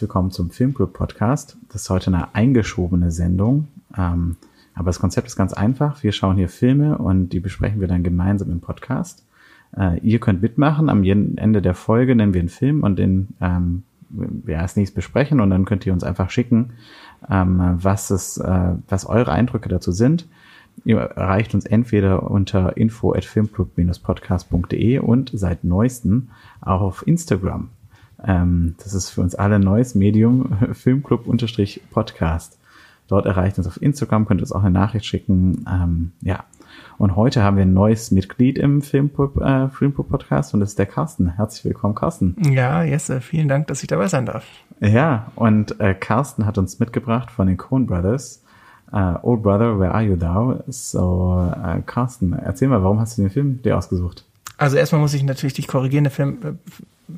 Willkommen zum Filmclub Podcast. Das ist heute eine eingeschobene Sendung. Ähm, aber das Konzept ist ganz einfach. Wir schauen hier Filme und die besprechen wir dann gemeinsam im Podcast. Äh, ihr könnt mitmachen. Am Ende der Folge nennen wir einen Film und den ähm, wir als nächstes besprechen und dann könnt ihr uns einfach schicken, ähm, was es, äh, was eure Eindrücke dazu sind. Ihr erreicht uns entweder unter info at filmclub-podcast.de und seit neuestem auch auf Instagram. Ähm, das ist für uns alle ein neues Medium, Filmclub-Podcast. Dort erreicht uns auf Instagram, könnt ihr uns auch eine Nachricht schicken. Ähm, ja. Und heute haben wir ein neues Mitglied im Filmclub, äh, Filmclub Podcast und das ist der Carsten. Herzlich willkommen, Carsten. Ja, Jesse, vielen Dank, dass ich dabei sein darf. Ja, und äh, Carsten hat uns mitgebracht von den Coen Brothers. Uh, Old Brother, Where Are You Thou? So, uh, Carsten, erzähl mal, warum hast du den Film dir ausgesucht? Also erstmal muss ich natürlich dich korrigieren. Der Film, äh,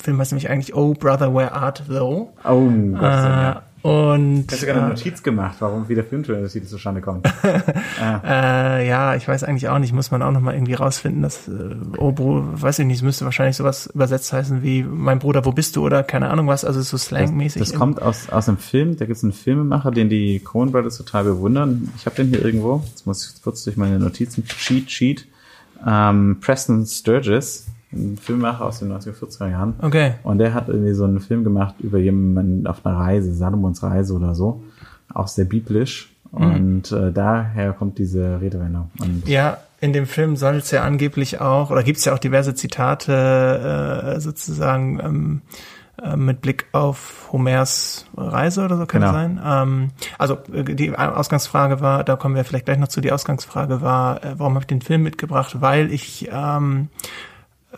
Film heißt nämlich eigentlich Oh Brother, Where Art Thou? Oh, Gott, äh, ja. Und hast du gerade eine Notiz gemacht, warum wie der Filmtitel zustande kommt? ah. äh, ja, ich weiß eigentlich auch nicht, muss man auch noch mal irgendwie rausfinden, dass äh, oh Bro, weiß ich nicht, es müsste wahrscheinlich sowas übersetzt heißen wie mein Bruder, wo bist du oder keine Ahnung was, also so slangmäßig. Das, das kommt aus aus einem Film, da gibt es einen Filmemacher, den die Coen Brothers total bewundern. Ich habe den hier irgendwo. Jetzt muss ich kurz durch meine Notizen Cheat Sheet. Ähm, Preston Sturges ein Filmemacher aus den 1940er Jahren. Okay. Und der hat irgendwie so einen Film gemacht über jemanden auf einer Reise, Salomons Reise oder so. Auch sehr biblisch. Mhm. Und äh, daher kommt diese Redewendung. Und ja, in dem Film soll es ja angeblich auch, oder gibt es ja auch diverse Zitate äh, sozusagen ähm, äh, mit Blick auf Homers Reise oder so kann genau. sein. Ähm, also äh, die Ausgangsfrage war, da kommen wir vielleicht gleich noch zu, die Ausgangsfrage war, äh, warum habe ich den Film mitgebracht? Weil ich ähm,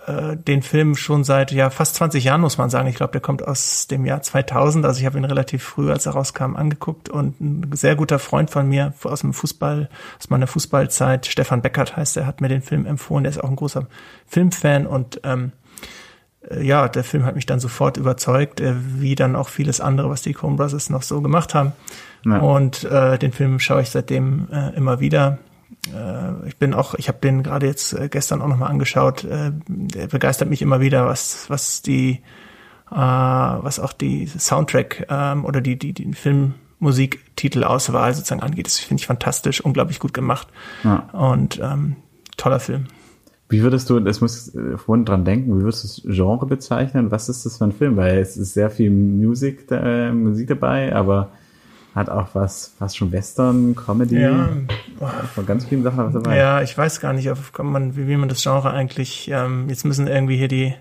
äh, den Film schon seit ja fast 20 Jahren, muss man sagen. Ich glaube, der kommt aus dem Jahr 2000. Also ich habe ihn relativ früh, als er rauskam, angeguckt. Und ein sehr guter Freund von mir aus dem Fußball, aus meiner Fußballzeit, Stefan Beckert heißt er, hat mir den Film empfohlen. Der ist auch ein großer Filmfan und ähm, äh, ja, der Film hat mich dann sofort überzeugt, äh, wie dann auch vieles andere, was die Coen Brothers noch so gemacht haben. Ja. Und äh, den Film schaue ich seitdem äh, immer wieder ich bin auch, ich habe den gerade jetzt äh, gestern auch nochmal angeschaut. Äh, der begeistert mich immer wieder, was was die äh, was auch die Soundtrack ähm, oder die die die Filmmusiktitelauswahl sozusagen angeht. Das finde ich fantastisch, unglaublich gut gemacht ja. und ähm, toller Film. Wie würdest du, das muss äh, vorhin dran denken, wie würdest du das Genre bezeichnen? Was ist das für ein Film? Weil es ist sehr viel Musik, äh, Musik dabei, aber hat auch was, fast schon Western, Comedy. Ja. Von ganz vielen Sachen was dabei. Ja, ich weiß gar nicht, auf, man, wie, wie man das Genre eigentlich, ähm, jetzt müssen irgendwie hier die,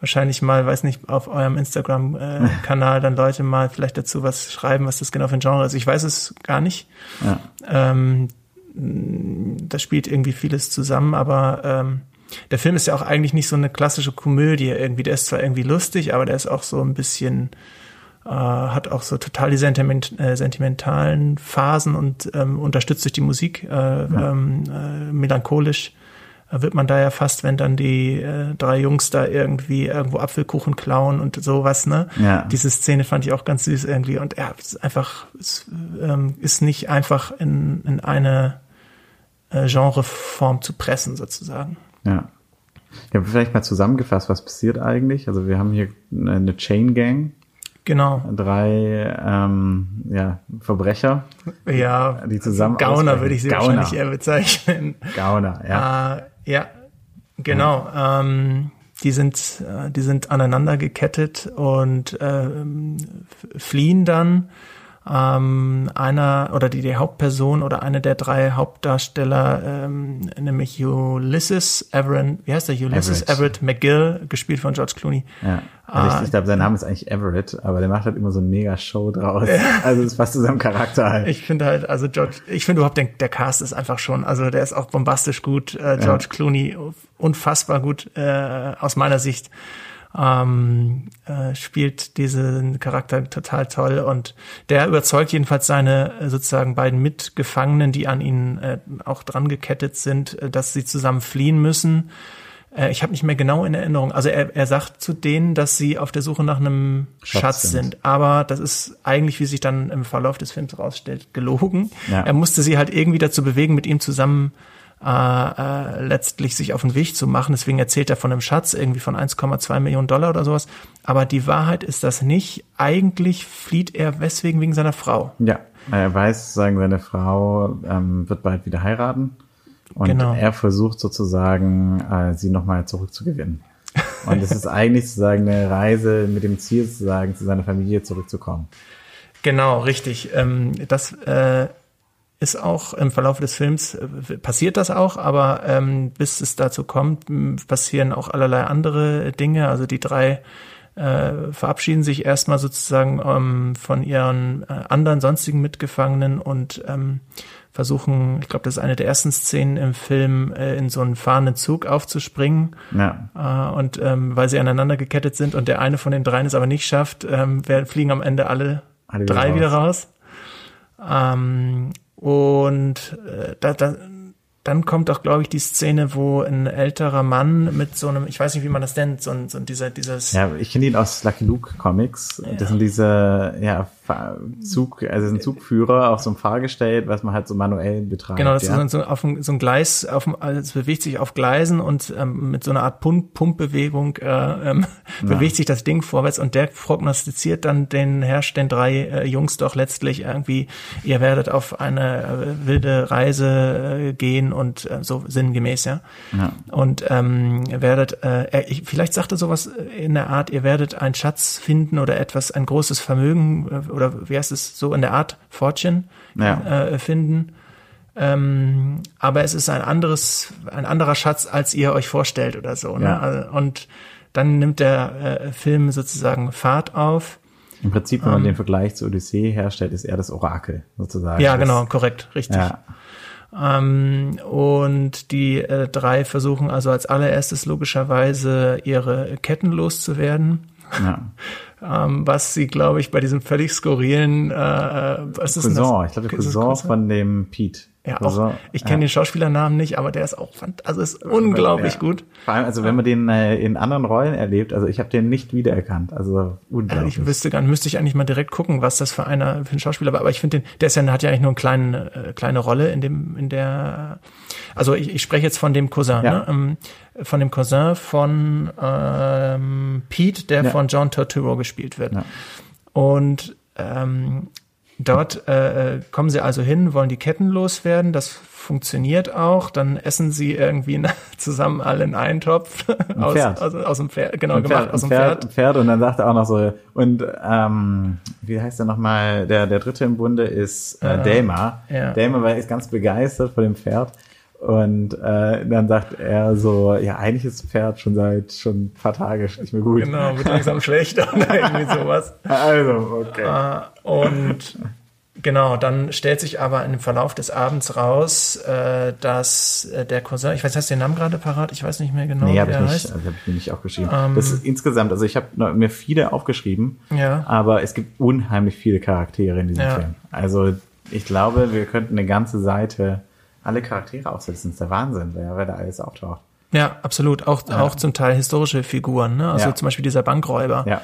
wahrscheinlich mal, weiß nicht, auf eurem Instagram-Kanal dann Leute mal vielleicht dazu was schreiben, was das genau für ein Genre ist. Ich weiß es gar nicht. Ja. Ähm, da spielt irgendwie vieles zusammen, aber ähm, der Film ist ja auch eigentlich nicht so eine klassische Komödie irgendwie. Der ist zwar irgendwie lustig, aber der ist auch so ein bisschen äh, hat auch so total die sentiment, äh, sentimentalen Phasen und ähm, unterstützt durch die Musik äh, ja. ähm, äh, melancholisch äh, wird man da ja fast, wenn dann die äh, drei Jungs da irgendwie irgendwo Apfelkuchen klauen und sowas, ne? Ja. Diese Szene fand ich auch ganz süß irgendwie und es ist einfach, es ähm, ist nicht einfach in, in eine äh, Genreform zu pressen sozusagen. Ja. Ja, vielleicht mal zusammengefasst, was passiert eigentlich? Also wir haben hier eine Chain Gang, Genau. Drei ähm, ja, Verbrecher. Ja, die zusammen. Gauner würde ich sie Gauner. wahrscheinlich eher bezeichnen. Gauner, ja. Äh, ja, genau. Ja. Ähm, die sind, äh, die sind aneinander gekettet und äh, fliehen dann ähm, einer oder die, die Hauptperson oder eine der drei Hauptdarsteller, ähm, nämlich Ulysses Everett, wie heißt der? Ulysses Everett, Everett McGill, gespielt von George Clooney. Ja. Also ich, ich glaube, sein Name ist eigentlich Everett, aber der macht halt immer so ein mega Show draus. Also es passt zu seinem Charakter halt. Ich finde halt, also George, ich finde überhaupt, der, der Cast ist einfach schon, also der ist auch bombastisch gut. Äh, George ja. Clooney unfassbar gut äh, aus meiner Sicht ähm, äh, spielt diesen Charakter total toll und der überzeugt jedenfalls seine äh, sozusagen beiden Mitgefangenen, die an ihn äh, auch dran gekettet sind, äh, dass sie zusammen fliehen müssen. Äh, ich habe nicht mehr genau in Erinnerung. Also er, er sagt zu denen, dass sie auf der Suche nach einem Schatz, Schatz sind. sind. Aber das ist eigentlich, wie sich dann im Verlauf des Films rausstellt, gelogen. Ja. Er musste sie halt irgendwie dazu bewegen, mit ihm zusammen äh, äh, letztlich sich auf den Weg zu machen. Deswegen erzählt er von einem Schatz irgendwie von 1,2 Millionen Dollar oder sowas. Aber die Wahrheit ist das nicht. Eigentlich flieht er weswegen wegen seiner Frau. Ja, er weiß sozusagen, seine Frau ähm, wird bald wieder heiraten. Und Genau. er versucht sozusagen, äh, sie nochmal zurückzugewinnen. Und es ist eigentlich sozusagen eine Reise mit dem Ziel, sozusagen zu seiner Familie zurückzukommen. Genau, richtig. Ähm, das äh, ist auch im Verlauf des Films äh, passiert das auch, aber ähm, bis es dazu kommt, passieren auch allerlei andere Dinge. Also die drei äh, verabschieden sich erstmal sozusagen ähm, von ihren äh, anderen sonstigen Mitgefangenen und ähm, versuchen, ich glaube, das ist eine der ersten Szenen im Film, äh, in so einen fahrenden Zug aufzuspringen. Ja, Äh, und ähm, weil sie aneinander gekettet sind und der eine von den dreien es aber nicht schafft, ähm, wer- fliegen am Ende alle, Alle wieder drei raus. wieder raus. Ähm, und äh, da, da, dann kommt auch, glaube ich, die Szene, wo ein älterer Mann mit so einem, ich weiß nicht, wie man das nennt, so ein, so ein dieser, dieses, ja ich kenne ihn aus Lucky Luke Comics. Das sind diese, ja, Zug, also ein Zugführer auf so einem Fahrgestell, was man halt so manuell betreibt. Genau, das ja. ist so, auf ein, so ein Gleis, auf dem, also es bewegt sich auf Gleisen und ähm, mit so einer Art Pump, Pumpbewegung äh, ähm, bewegt sich das Ding vorwärts und der prognostiziert dann den Herrsch, den drei äh, Jungs doch letztlich irgendwie, ihr werdet auf eine äh, wilde Reise äh, gehen und äh, so sinngemäß, ja. Ja. Und ähm, ihr werdet, äh, ich, vielleicht sagt er sowas in der Art, ihr werdet einen Schatz finden oder etwas, ein großes Vermögen äh, oder wie heißt es so in der Art, Fortune Ja. äh, finden. Ähm, aber es ist ein anderes, ein anderer Schatz, als ihr euch vorstellt oder so. Ne? Ja. Also, Und dann nimmt der äh, Film sozusagen Fahrt auf. Im Prinzip, wenn man den Vergleich zur Odyssee herstellt, ist er das Orakel sozusagen. Ähm. Ja, das, genau, korrekt, richtig. Ja, Ähm, und die äh, drei versuchen also als allererstes logischerweise ihre Ketten loszuwerden. Ja. Ähm, was sie, glaube ich, bei diesem völlig skurrilen, äh, äh, was ist denn das? Cousin, ich glaube, der es Cousin von dem Pete. Ja, Cousin, auch, ich kenne den Schauspielernamen nicht, aber der ist auch, fant- also ist unglaublich ja. gut. Vor allem, also wenn man den äh, in anderen Rollen erlebt, also ich habe den nicht wiedererkannt. Also unglaublich. Ich wüsste gar nicht, müsste ich eigentlich mal direkt gucken, was das für einer für ein Schauspieler war. Aber ich finde den, der ist ja, hat ja eigentlich nur eine kleine, äh, kleine Rolle in dem, in der. Also ich, ich spreche jetzt von dem Cousin, Ja. ne? ähm, von dem Cousin von ähm, Pete, der Ja. von John Turturro gespielt wird. Ja. Und ähm, dort äh, kommen sie also hin, wollen die Ketten loswerden. Das funktioniert auch. Dann essen sie irgendwie zusammen alle in einen Topf aus, aus, aus dem Pferd, genau Ein gemacht Pferd, aus dem Pferd, Pferd. Pferd und dann sagt er auch noch so, und ähm, wie heißt er nochmal, der, der dritte im Bunde ist äh, Delmar. ja. Delmar war ist ganz begeistert von dem Pferd. Und äh, dann sagt er so, ja, eigentlich ist das Pferd schon seit schon ein paar Tage nicht mehr gut. Genau, wird langsam schlechter oder irgendwie sowas. Also, okay. Äh, und genau, dann stellt sich aber im Verlauf des Abends raus, äh, dass äh, der Cousin, ich weiß, hast du den Namen gerade parat? Ich weiß nicht mehr genau, Nee, wie habe ich er nicht, heißt. also hab ich mir nicht aufgeschrieben. Ähm, das ist insgesamt, also ich habe mir viele aufgeschrieben, Ja. aber es gibt unheimlich viele Charaktere in diesem Ja. Film. Also ich glaube, wir könnten eine ganze Seite alle Charaktere aufsetzen. Das ist der Wahnsinn, wer, wer da alles auftaucht. Ja, absolut. Auch, auch zum Teil historische Figuren, ne? Also Ja. zum Beispiel dieser Bankräuber. Ja,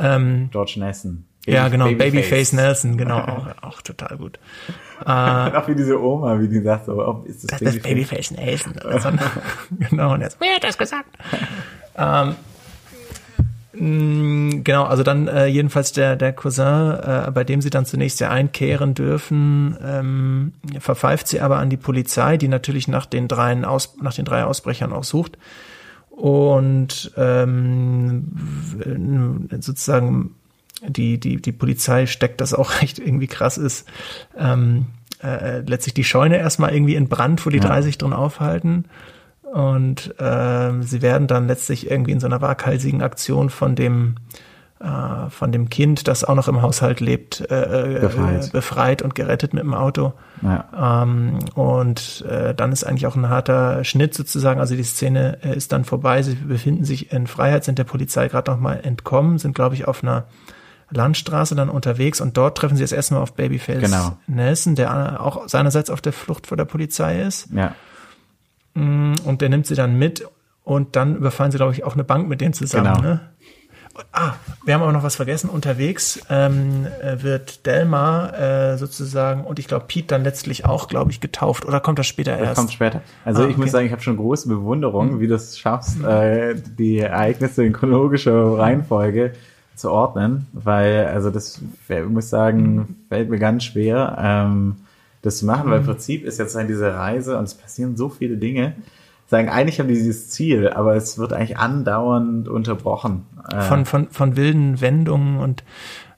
Ähm, George Nelson. ja, genau, Babyface. Babyface Nelson, genau, auch, auch total gut. Und auch wie diese Oma, wie die sagt, so, ist das, Das ist Babyface Nelson. Oder so. genau, und jetzt, wer hat das gesagt? ähm, genau, also dann äh, jedenfalls der, der Cousin, äh, bei dem sie dann zunächst ja einkehren dürfen, ähm, verpfeift sie aber an die Polizei, die natürlich nach den, dreien Aus, nach den drei Ausbrechern auch sucht. Und ähm, sozusagen die, die, die Polizei steckt, das auch echt irgendwie krass ist, ähm, äh, letztlich die Scheune erstmal irgendwie in Brand, wo die Ja. drei sich drin aufhalten. Und ähm, sie werden dann letztlich irgendwie in so einer waghalsigen Aktion von dem äh, von dem Kind, das auch noch im Haushalt lebt, äh, Befreit. äh, befreit und gerettet mit dem Auto. Ja. Ähm, und äh, dann ist eigentlich auch ein harter Schnitt sozusagen. Also die Szene äh, ist dann vorbei. Sie befinden sich in Freiheit, sind der Polizei gerade noch mal entkommen, sind glaube ich auf einer Landstraße dann unterwegs und dort treffen sie das erste Mal auf Babyface Genau. Nelson, der auch seinerseits auf der Flucht vor der Polizei ist. Ja. Und der nimmt sie dann mit und dann überfallen sie, glaube ich, auch eine Bank mit denen zusammen. Genau. Ne? Ah, wir haben aber noch was vergessen. Unterwegs ähm, äh, wird Delmar äh, sozusagen und ich glaube Pete dann letztlich auch, glaube ich, getauft. Oder kommt das später erst? Das kommt später. Also Ah, ich muss sagen, ich habe schon große Bewunderung, Mhm. wie du es schaffst, äh, die Ereignisse in chronologischer Reihenfolge zu ordnen, weil also das, ich muss sagen, Mhm. fällt mir ganz schwer, ähm, das zu machen, weil im Prinzip ist jetzt halt diese Reise und es passieren so viele Dinge. Sagen, eigentlich haben die dieses Ziel, aber es wird eigentlich andauernd unterbrochen. Äh, von, von, von wilden Wendungen und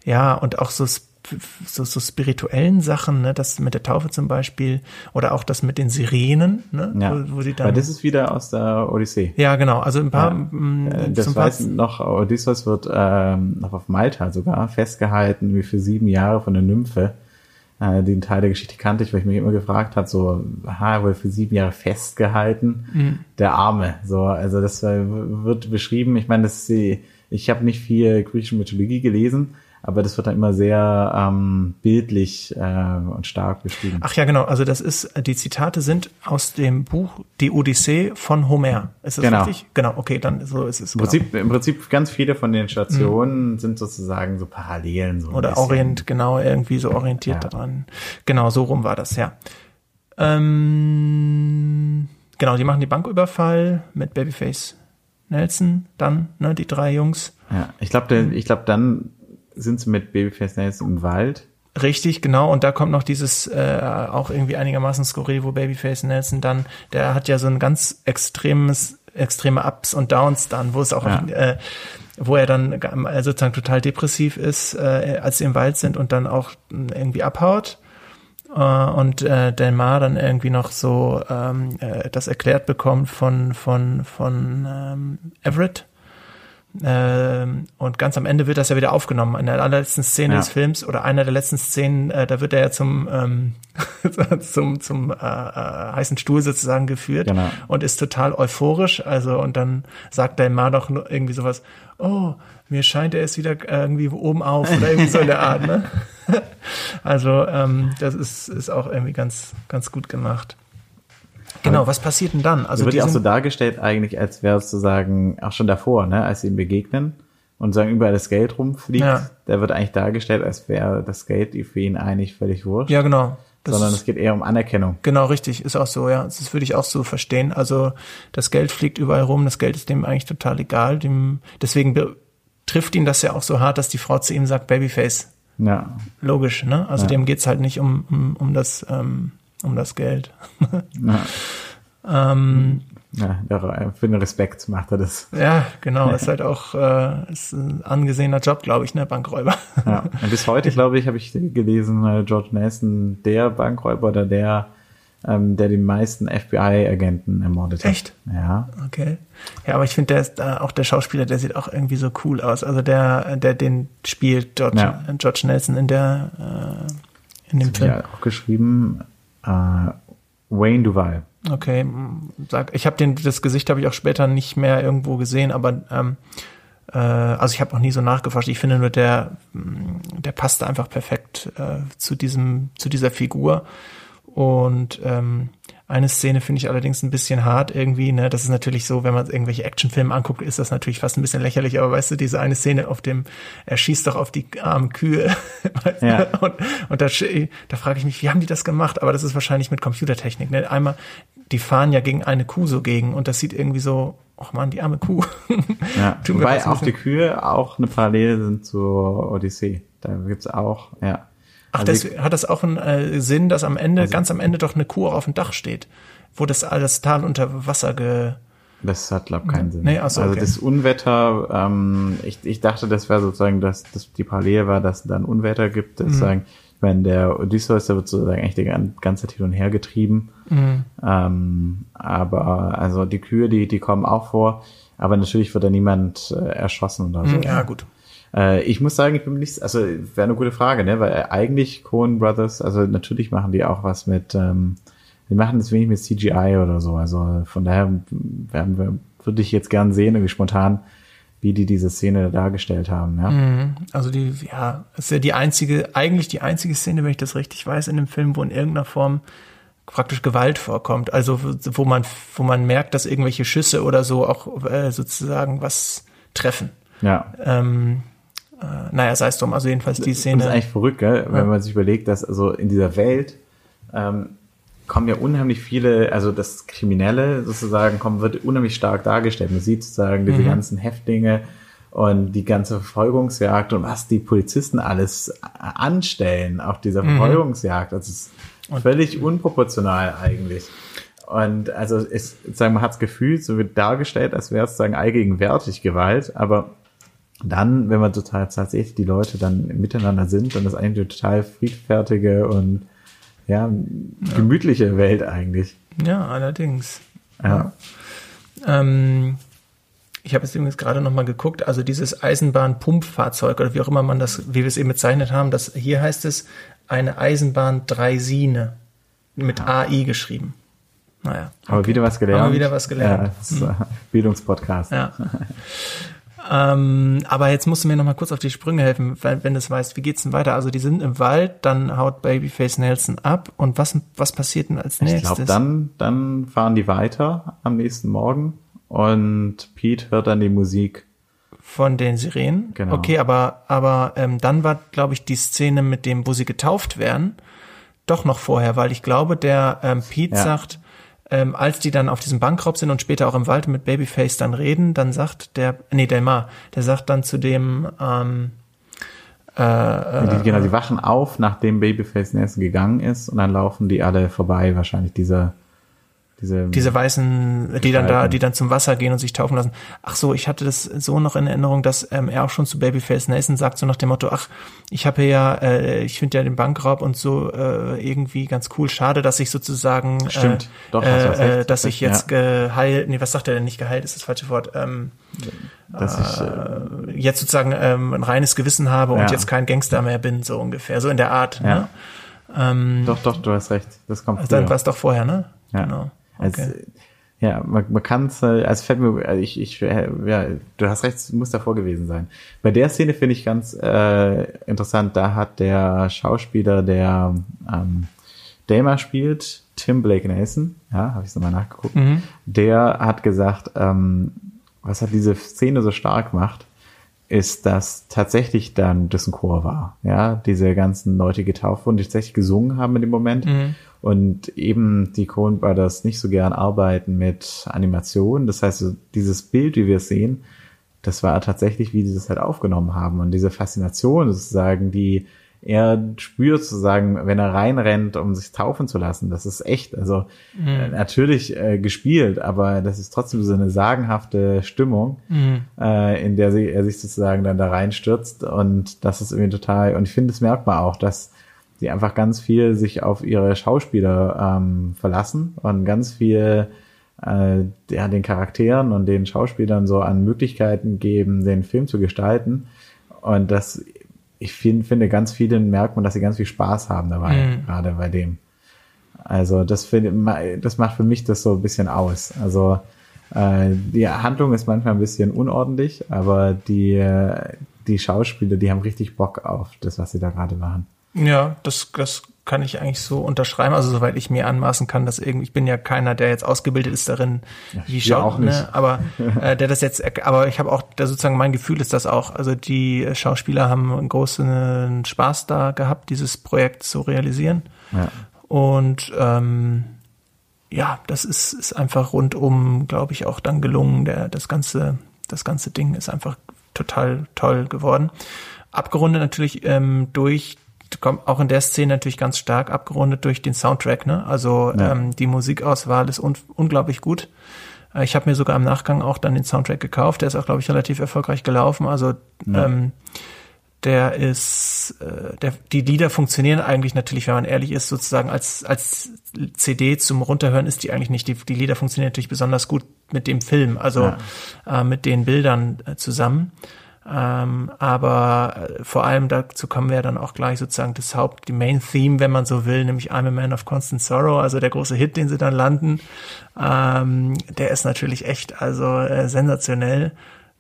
ja, und auch so, so, so spirituellen Sachen, ne, das mit der Taufe zum Beispiel, oder auch das mit den Sirenen, ne, ja. wo, wo sie weil dann. das ist wieder aus der Odyssee. ja, genau, also ein paar, Ja. Äh, Das weiß noch, Odysseus wird ähm, noch auf Malta sogar festgehalten, wie für sieben Jahre von der Nymphe. Äh, den Teil der Geschichte kannte ich, weil ich mich immer gefragt habe, so, aha, wohl für sieben Jahre festgehalten, Mhm. der Arme. So, also das äh, wird beschrieben. Ich meine, das ist die, ich habe nicht viel griechische Mythologie gelesen, aber das wird dann immer sehr ähm, bildlich äh, und stark beschrieben. Ach ja, genau. Also das ist, die Zitate sind aus dem Buch Die Odyssee von Homer. Ist das Genau. richtig? Genau, okay, dann so ist es. Im Genau. Prinzip, Im Prinzip ganz viele von den Stationen sind sozusagen so Parallelen. So Oder. Orient, genau, irgendwie so orientiert Ja. daran. Genau, so rum war das, ja. Ähm, genau, die machen die Banküberfall mit Babyface Nelson, dann, ne, die drei Jungs. Ja, ich glaube, ich glaube, dann sind sie mit Babyface Nelson im Wald. Richtig, genau. Und da kommt noch dieses äh, auch irgendwie einigermaßen skurril, wo Babyface Nelson dann, der hat ja so ein ganz extremes, extreme Ups und Downs dann, wo es auch, Ja. äh, wo er dann äh, sozusagen total depressiv ist, äh, als sie im Wald sind und dann auch äh, irgendwie abhaut. Äh, und äh, Delmar dann irgendwie noch so ähm, äh, das erklärt bekommt von von von ähm, Everett. Ähm, und ganz am Ende wird das ja wieder aufgenommen. In der allerletzten Szene Ja. des Films oder einer der letzten Szenen, äh, da wird er ja zum ähm, zum zum äh, äh, heißen Stuhl sozusagen geführt Genau. und ist total euphorisch. Also und dann sagt Delmar doch nur irgendwie sowas: Oh, mir scheint er ist wieder irgendwie oben auf oder irgendwie so in der Art. Ne? Also ähm, das ist ist auch irgendwie ganz ganz gut gemacht. Genau, was passiert denn dann? Also wird ja auch so dargestellt eigentlich, als wäre es sozusagen auch schon davor, ne, als sie ihm begegnen und sagen überall das Geld rumfliegt. Ja. Der wird eigentlich dargestellt, als wäre das Geld für ihn eigentlich völlig wurscht. ja genau. Das sondern es geht eher um Anerkennung. Genau, richtig, ist auch so, ja. Das würde ich auch so verstehen. Also das Geld fliegt überall rum, das Geld ist dem eigentlich total egal. Dem, deswegen trifft ihn das ja auch so hart, dass die Frau zu ihm sagt, Babyface. Ja. Logisch, ne? Also Ja. dem geht's halt nicht um, um, um das, ähm, um das Geld. Ähm, ja für den Respekt macht er das. ja, genau, ist halt auch äh, ist ein angesehener Job, glaube ich, ne, Bankräuber. Ja. Und bis heute, glaube ich, habe ich gelesen, äh, George Nelson, der Bankräuber oder der, ähm, der die meisten FBI-Agenten ermordet hat. Echt? Ja. Okay. Ja, aber ich finde, der ist äh, auch der Schauspieler, der sieht auch irgendwie so cool aus. Also der, der den spielt, George, Ja. George Nelson in der äh, in dem Film. Ja, auch geschrieben, äh, Wayne Duval. Okay, sag, ich habe den das Gesicht habe ich auch später nicht mehr irgendwo gesehen, aber ähm, äh, also ich habe auch nie so nachgeforscht. Ich finde nur der m, der passte einfach perfekt äh, zu diesem zu dieser Figur und ähm, eine Szene finde ich allerdings ein bisschen hart irgendwie, ne? Das ist natürlich so, wenn man irgendwelche Actionfilme anguckt, ist das natürlich fast ein bisschen lächerlich, aber weißt du, diese eine Szene auf dem, er schießt doch auf die armen Kühe. weißt du? Ja. Und, und da, da frage ich mich, wie haben die das gemacht? Aber das ist wahrscheinlich mit Computertechnik. Ne? Einmal, die fahren ja gegen eine Kuh so gegen und das sieht irgendwie so, ach man, die arme Kuh. Ja. Wobei ein auch die Kühe auch eine Parallele sind zur Odyssee. Da gibt's auch, ja. Ach, Also das, hat das auch einen äh, Sinn, dass am Ende, ganz am Ende doch eine Kuh auf dem Dach steht, wo das alles Tal unter Wasser ge... Das hat, glaube keinen Sinn. Nee, ach so, also okay. das Unwetter, ähm, ich, ich dachte, das wäre sozusagen, dass, dass die Parallele war, dass es da ein Unwetter gibt. Mhm. Das sagen, ich meine, der Odysseus, der wird sozusagen echt die gan- ganze Zeit hin und her getrieben. Mhm. Ähm, aber also die Kühe, die, die kommen auch vor, aber natürlich wird da niemand äh, erschossen oder so. Ja, gut. Äh, ich muss sagen, ich bin nicht, also wäre eine gute Frage, ne? Weil eigentlich Coen Brothers, also natürlich machen die auch was mit, ähm, die machen das wenig mit CGI oder so. Also von daher werden wir, würde ich jetzt gern sehen, irgendwie spontan, wie die diese Szene dargestellt haben, ja. Mhm. Also die, ja, ist ja die einzige, eigentlich die einzige Szene, wenn ich das richtig weiß, in dem Film, wo in irgendeiner Form praktisch Gewalt vorkommt. Also wo man, wo man merkt, dass irgendwelche Schüsse oder so auch äh, sozusagen was treffen. Ja. Ähm, äh, naja, sei es drum, also jedenfalls die Szene. Das ist eigentlich verrückt, gell? wenn man sich überlegt, dass also in dieser Welt ähm, kommen ja unheimlich viele, also das Kriminelle sozusagen kommt, wird unheimlich stark dargestellt. Man sieht sozusagen diese mhm. ganzen Häftlinge und die ganze Verfolgungsjagd und was die Polizisten alles anstellen auf dieser mhm. Verfolgungsjagd. Das ist völlig unproportional eigentlich. Und also ist, sagen man hat das Gefühl, so wird dargestellt, als wäre es sozusagen allgegenwärtig Gewalt, aber dann, wenn man total tatsächlich die Leute dann miteinander sind, dann ist eigentlich eine total friedfertige und ja, gemütliche ja. Welt eigentlich. Ja, allerdings. Ja. ja. Ähm, ich habe jetzt übrigens gerade noch mal geguckt, also dieses Eisenbahnpumpfahrzeug oder wie auch immer man das, wie wir es eben bezeichnet haben, das hier heißt es eine Eisenbahn Dreisine mit ja. AI geschrieben. Naja. Okay. Aber wieder was gelernt. Aber wieder was gelernt. Ja, das ist, hm. Bildungspodcast. Ja. Ähm, aber jetzt musst du mir noch mal kurz auf die Sprünge helfen, weil, wenn du es weißt, wie geht's denn weiter? Also die sind im Wald, dann haut Babyface Nelson ab und was, was passiert denn als nächstes? Ich glaube, dann, dann fahren die weiter am nächsten Morgen und Pete hört dann die Musik von den Sirenen. Genau. Okay, aber aber ähm, dann war, glaube ich, die Szene mit dem, wo sie getauft werden, doch noch vorher, weil ich glaube, der ähm, Pete ja. sagt, ähm, als die dann auf diesem Bankraub sind und später auch im Wald mit Babyface dann reden, dann sagt der, nee, Delmar, der sagt dann zu dem, ähm, äh, die, genau, die wachen auf, nachdem Babyface Nelson gegangen ist und dann laufen die alle vorbei, wahrscheinlich dieser diese, diese weißen, die dann da, die dann zum Wasser gehen und sich taufen lassen. Ach so, ich hatte das so noch in Erinnerung, dass ähm, er auch schon zu Babyface Nelson sagt, so nach dem Motto, ach, ich habe ja, äh, ich finde ja den Bankraub und so äh, irgendwie ganz cool. Schade, dass ich sozusagen, äh, Stimmt, doch, äh, äh, dass ich jetzt ja. geheilt, nee, was sagt er denn nicht geheilt, ist das falsche Wort, ähm, dass ich äh, jetzt sozusagen ähm, ein reines Gewissen habe ja. und jetzt kein Gangster mehr bin, so ungefähr, so in der Art. Ja. Ne? Ähm, doch, doch, du hast recht. Das kommt. Also dann war es doch vorher, ne? Ja. Genau. Okay. Als, ja, man, man kann es, also fällt mir, also ich, ich, ja, du hast recht, muss davor gewesen sein. Bei der Szene finde ich ganz äh, interessant, da hat der Schauspieler, der ähm, Dama spielt, Tim Blake Nelson, ja, habe ich nochmal nachgeguckt, mhm. der hat gesagt, ähm, was hat diese Szene so stark macht, ist, dass tatsächlich dann das ein Chor war, ja, diese ganzen Leute getauft wurden, die tatsächlich gesungen haben in dem Moment. Mhm. Und eben die Coen Brothers nicht so gern arbeiten mit Animationen. Das heißt, dieses Bild, wie wir es sehen, das war tatsächlich, wie sie das halt aufgenommen haben. Und diese Faszination sozusagen, die er spürt sozusagen, wenn er reinrennt, um sich taufen zu lassen. Das ist echt, also mhm. äh, natürlich äh, gespielt, aber das ist trotzdem so eine sagenhafte Stimmung, mhm. äh, in der sie, er sich sozusagen dann da reinstürzt. Und das ist irgendwie total, und ich finde, das merkt man auch, dass die einfach ganz viel sich auf ihre Schauspieler ähm, verlassen und ganz viel äh, ja, den Charakteren und den Schauspielern so an Möglichkeiten geben, den Film zu gestalten. Und das, ich find, finde, ganz vielen merkt man, dass sie ganz viel Spaß haben dabei, mhm. gerade bei dem. Also das finde, das macht für mich das so ein bisschen aus. Also äh, die Handlung ist manchmal ein bisschen unordentlich, aber die, die Schauspieler, die haben richtig Bock auf das, was sie da gerade machen. Ja, das, das kann ich eigentlich so unterschreiben. Also soweit ich mir anmaßen kann, dass irgendwie, ich bin ja keiner, der jetzt ausgebildet ist darin, ja, wie schaut, auch nicht. Ne? aber äh, der das jetzt, aber ich habe auch, der sozusagen mein Gefühl ist das auch. Also die Schauspieler haben einen großen Spaß da gehabt, dieses Projekt zu realisieren. Ja. Und ähm, ja, das ist, ist einfach rundum, glaube ich, auch dann gelungen. Der, das ganze, das ganze Ding ist einfach total toll geworden. Abgerundet natürlich ähm, durch kommt auch in der Szene natürlich ganz stark abgerundet durch den Soundtrack. Ne? Also ja. ähm, die Musikauswahl ist un unglaublich gut. Äh, ich habe mir sogar im Nachgang auch dann den Soundtrack gekauft. Der ist auch, glaube ich, relativ erfolgreich gelaufen. Also ja. ähm, der ist, äh, der, die Lieder funktionieren eigentlich natürlich, wenn man ehrlich ist, sozusagen als als CD zum Runterhören ist die eigentlich nicht. Die, die Lieder funktionieren natürlich besonders gut mit dem Film, also ja. äh, mit den Bildern äh, zusammen. Ähm, aber äh, vor allem dazu kommen wir dann auch gleich sozusagen das Haupt, die Main Theme, wenn man so will, nämlich I'm a Man of Constant Sorrow, also der große Hit, den sie dann landen. Ähm, der ist natürlich echt also äh, sensationell.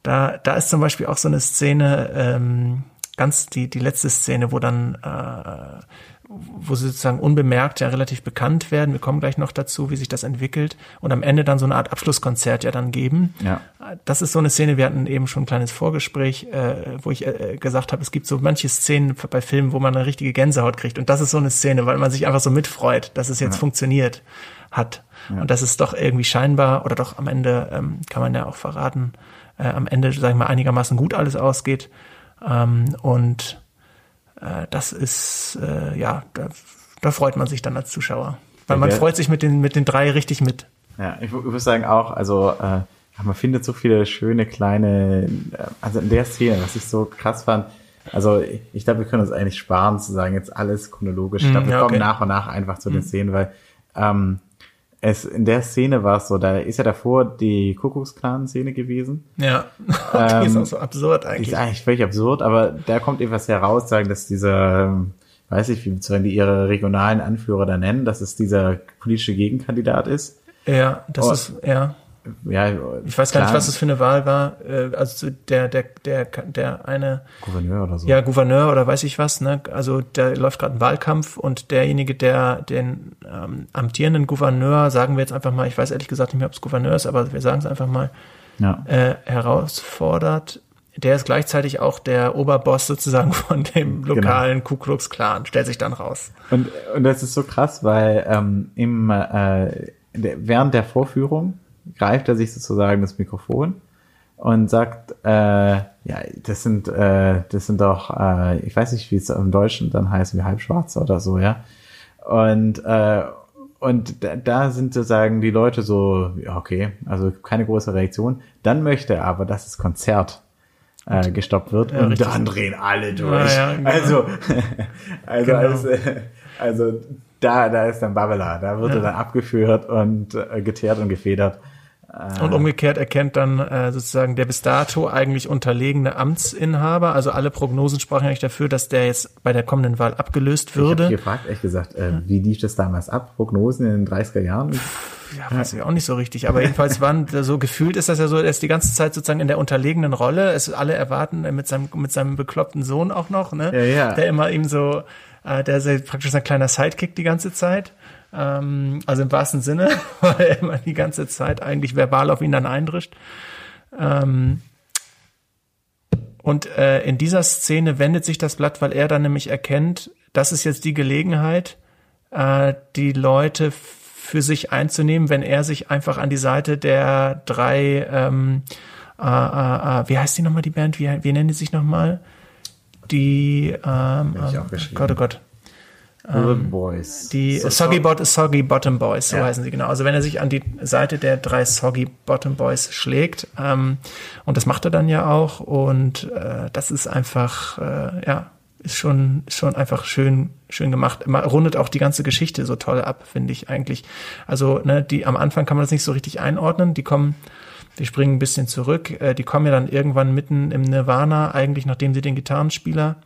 Da, da ist zum Beispiel auch so eine Szene, ähm, ganz die, die letzte Szene, wo dann, äh, wo sie sozusagen unbemerkt ja relativ bekannt werden. Wir kommen gleich noch dazu, wie sich das entwickelt und am Ende dann so eine Art Abschlusskonzert ja dann geben. Ja. Das ist so eine Szene, wir hatten eben schon ein kleines Vorgespräch, äh, wo ich äh, gesagt habe, es gibt so manche Szenen bei Filmen, wo man eine richtige Gänsehaut kriegt und das ist so eine Szene, weil man sich einfach so mitfreut, dass es jetzt ja. funktioniert hat. Ja. Und das ist doch irgendwie scheinbar, oder doch am Ende ähm, kann man ja auch verraten, äh, am Ende, sagen wir mal, einigermaßen gut alles ausgeht. Ähm, und äh, das ist, äh, ja, da, da freut man sich dann als Zuschauer. Weil man freut sich mit den, mit den drei richtig mit. Ja, ich, würde sagen auch, also äh, man findet so viele schöne kleine, äh, also in der Szene, was ich so krass fand, also ich, ich glaube, wir können uns eigentlich sparen zu sagen, jetzt alles chronologisch. Ich glaube, wir ja, okay. kommen nach und nach einfach zu den mhm. Szenen, weil ähm, es in der Szene war es so, da ist ja davor die Kuckucksklan-Szene gewesen. Ja, die ist ähm, auch so absurd eigentlich. Die ist eigentlich völlig absurd, aber da kommt etwas heraus, sagen, dass dieser, weiß ich, wie die ihre regionalen Anführer da nennen, dass es dieser politische Gegenkandidat ist. Ja, das oh, ist, ja ja, ich weiß gar nicht, was das für eine Wahl war. Äh, also der, der, der, der eine Gouverneur oder so. Ja, Gouverneur oder weiß ich was. Ne? Also da läuft gerade ein Wahlkampf und derjenige, der den ähm, amtierenden Gouverneur, sagen wir jetzt einfach mal, ich weiß ehrlich gesagt nicht mehr, ob es Gouverneur ist, aber wir sagen es einfach mal, ja. äh, herausfordert. Der ist gleichzeitig auch der Oberboss sozusagen von dem genau. lokalen genau. Ku Klux Klan, stellt sich dann raus. Und, und das ist so krass, weil ähm, im, äh, während der Vorführung greift er sich sozusagen das Mikrofon und sagt, äh, ja, das sind, äh, das sind doch, äh, ich weiß nicht, wie es im Deutschen dann heißt, wie Halbschwarze oder so, ja. Und, äh, und da, da sind sozusagen die Leute so, ja, okay, also keine große Reaktion. Dann möchte er aber, dass das Konzert äh, gestoppt wird ja, und dann drehen alle durch. Ja, ja, genau. Also, also, genau. also, also da, da ist dann Babela, da wird er dann abgeführt und äh, geteert und gefedert. Und umgekehrt erkennt dann äh, sozusagen der bis dato eigentlich unterlegene Amtsinhaber, also alle Prognosen sprachen eigentlich dafür, dass der jetzt bei der kommenden Wahl abgelöst würde. Ich habe gefragt, ehrlich gesagt, äh, wie lief das damals ab? Prognosen in den 30er Jahren? Ja, weiß ich auch nicht so richtig. Aber jedenfalls waren so gefühlt ist das ja so, er ist die ganze Zeit sozusagen in der unterlegenen Rolle. Es alle erwarten äh, mit seinem mit seinem bekloppten Sohn auch noch, ne? Ja, ja. Der immer ihm so, äh, der ist praktisch ein kleiner Sidekick die ganze Zeit. Ähm, also im wahrsten Sinne, weil er immer die ganze Zeit eigentlich verbal auf ihn dann eindrischt. Ähm, und äh, in dieser Szene wendet sich das Blatt, weil er dann nämlich erkennt, das ist jetzt die Gelegenheit, äh, die Leute für sich einzunehmen, wenn er sich einfach an die Seite der drei, ähm, äh, äh, äh wie heißt die nochmal, die Band? Wie, wie nennen die sich nochmal? Die, ähm, äh, Gott, oh Gott. Ähm, Boys. Die so, Soggy, Bot Soggy Bottom Boys, so ja. heißen sie genau. Also wenn er sich an die Seite der drei Soggy Bottom Boys schlägt, ähm, und das macht er dann ja auch, und äh, das ist einfach, äh, ja, ist schon, ist schon einfach schön, schön gemacht. Man rundet auch die ganze Geschichte so toll ab, finde ich eigentlich. Also, ne, die am Anfang kann man das nicht so richtig einordnen. Die kommen, die springen ein bisschen zurück. Äh, die kommen ja dann irgendwann mitten im Nirvana, eigentlich nachdem sie den Gitarrenspieler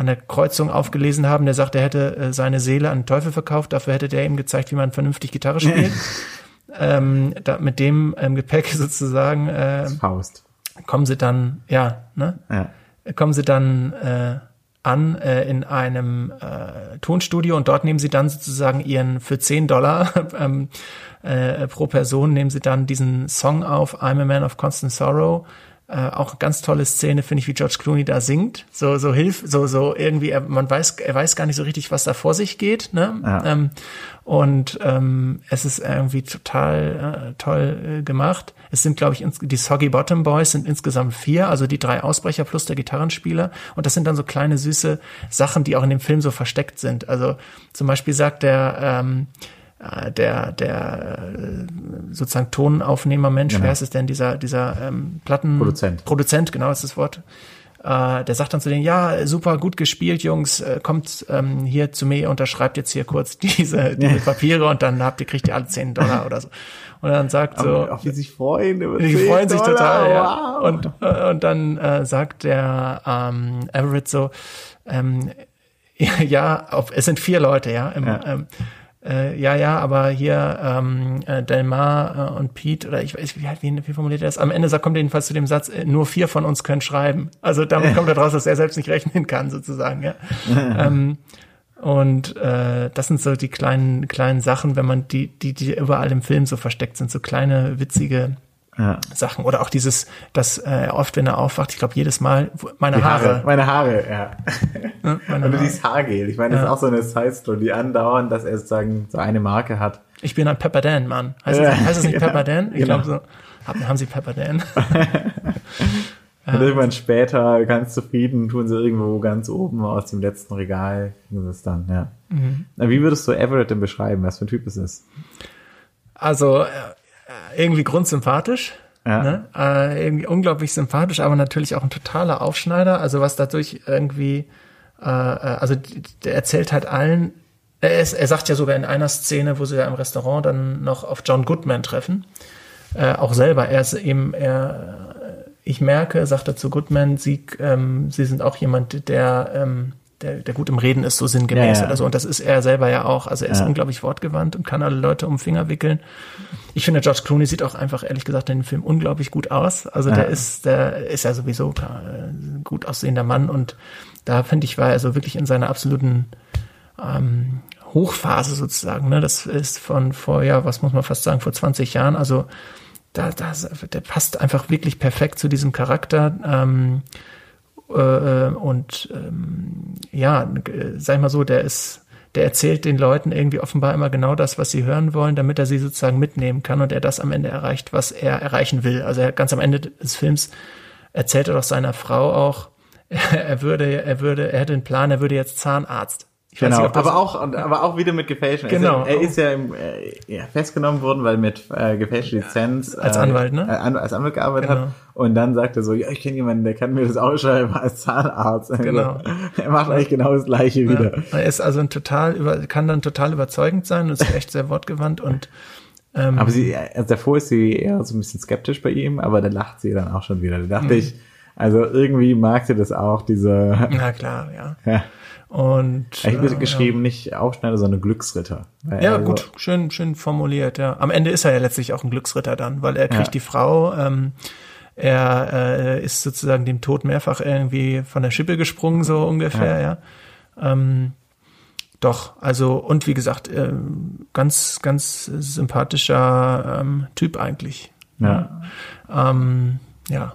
an der Kreuzung aufgelesen haben, der sagt, er hätte äh, seine Seele an den Teufel verkauft, dafür hätte der ihm gezeigt, wie man vernünftig Gitarre spielt. ähm, da, mit dem ähm, Gepäck sozusagen äh, Faust. kommen sie dann, ja, ne? Ja. Kommen sie dann äh, an äh, in einem äh, Tonstudio und dort nehmen sie dann sozusagen ihren für 10 Dollar ähm, äh, pro Person nehmen sie dann diesen Song auf, I'm a Man of Constant Sorrow äh, auch ganz tolle Szene, finde ich, wie George Clooney da singt. So, so hilf, so, so irgendwie, er, man weiß, er weiß gar nicht so richtig, was da vor sich geht. Ne? Ja. Ähm, und ähm, es ist irgendwie total äh, toll äh, gemacht. Es sind, glaube ich, ins, die Soggy Bottom Boys sind insgesamt vier, also die drei Ausbrecher plus der Gitarrenspieler. Und das sind dann so kleine süße Sachen, die auch in dem Film so versteckt sind. Also zum Beispiel sagt der ähm, äh, der, der äh, sozusagen Tonaufnehmermensch, genau. wer ist es denn, dieser, dieser ähm, Platten... Produzent. Produzent, genau ist das Wort. Äh, der sagt dann zu denen, ja, super, gut gespielt, Jungs, äh, kommt ähm, hier zu mir, unterschreibt jetzt hier kurz diese, diese Papiere und dann habt ihr, kriegt ihr alle 10 Dollar oder so. Und dann sagt so... Auch wie sich freuen über Die freuen sich Dollar, total, ja. Wow. Und, äh, und dann äh, sagt der ähm, Everett so, ähm, ja, auf, es sind vier Leute, ja, im, ja. Ähm, äh, ja, ja, aber hier ähm, äh, Delmar äh, und Pete, oder ich weiß, wie, wie, wie formuliert er das? Am Ende sagt, kommt jedenfalls zu dem Satz, äh, nur vier von uns können schreiben. Also damit kommt daraus, dass er selbst nicht rechnen kann, sozusagen, ja. ähm, und äh, das sind so die kleinen, kleinen Sachen, wenn man die, die, die überall im Film so versteckt sind, so kleine, witzige ja. Sachen. Oder auch dieses, dass äh, oft, wenn er aufwacht, ich glaube jedes Mal, meine Haare. Haare. Meine Haare, ja. ja meine Oder dieses Haargel. Ich meine, das ja. ist auch so eine Side-Story, die andauern, dass er sozusagen so eine Marke hat. Ich bin ein Pepper Dan, Mann. Heißt, ja. es, heißt es nicht Pepper Dan? Ich genau. glaube so. Haben, Sie Pepper Dan? Und irgendwann später, ganz zufrieden, tun sie irgendwo ganz oben aus dem letzten Regal, kriegen sie es dann, ja. Mhm. Wie würdest du Everett denn beschreiben? Was für ein Typ ist es? Also, äh, irgendwie grundsympathisch. Ja. Ne? Äh, irgendwie unglaublich sympathisch, aber natürlich auch ein totaler Aufschneider. Also was dadurch irgendwie, äh, äh also der erzählt halt allen, er, ist, er sagt ja sogar in einer Szene, wo sie ja im Restaurant dann noch auf John Goodman treffen, äh, auch selber, er ist eben, er, ich merke, sagt er zu Goodman, sie, ähm, sie sind auch jemand, der ähm, der, der gut im Reden ist, so sinngemäß ja, ja. oder so. Und das ist er selber ja auch. Also er ist ja. unglaublich wortgewandt und kann alle Leute um den Finger wickeln. Ich finde, George Clooney sieht auch einfach, ehrlich gesagt, in dem Film unglaublich gut aus. Also der ist, der ist ja sowieso ein gut aussehender Mann und da finde ich, war er so wirklich in seiner absoluten ähm, Hochphase sozusagen. Ne? Das ist von vor, ja, was muss man fast sagen, vor 20 Jahren. Also da, da, der passt einfach wirklich perfekt zu diesem Charakter. Ähm, äh, und ähm, ja, sag ich mal so, der ist, der erzählt den Leuten irgendwie offenbar immer genau das, was sie hören wollen, damit er sie sozusagen mitnehmen kann und er das am Ende erreicht, was er erreichen will. Also er, ganz am Ende des Films erzählt er doch seiner Frau auch, er würde, er würde, er hätte einen Plan, er würde jetzt Zahnarzt. Ich genau, nicht, aber auch, aber auch wieder mit gefälschten. Genau. Also, er ist ja, im, äh, ja, festgenommen worden, weil mit äh, gefälschter Lizenz als Anwalt, ne? Äh, als Anwalt gearbeitet genau. hat. Und dann sagt er so, ja, ich kenne jemanden, der kann mir das ausschreiben als Zahnarzt. Also, genau. er macht eigentlich genau das Gleiche ja. wieder. Er ist also ein total über, kann dann total überzeugend sein und ist echt sehr wortgewandt und ähm, aber sie, also davor ist sie eher so ein bisschen skeptisch bei ihm, aber da lacht sie dann auch schon wieder. Da dachte mhm. ich, also irgendwie mag sie das auch, diese. Na klar, ja. ja. Und ich habe äh, geschrieben, ja. nicht Aufschneider, sondern Glücksritter. Ja, also, gut, schön, schön formuliert. Ja, am Ende ist er ja letztlich auch ein Glücksritter dann, weil er kriegt ja. die Frau. Ähm, er äh, ist sozusagen dem Tod mehrfach irgendwie von der Schippe gesprungen, so ungefähr. Ja. ja. Ähm, doch, also und wie gesagt, äh, ganz, ganz sympathischer ähm, Typ eigentlich. Ja. Ähm, ja.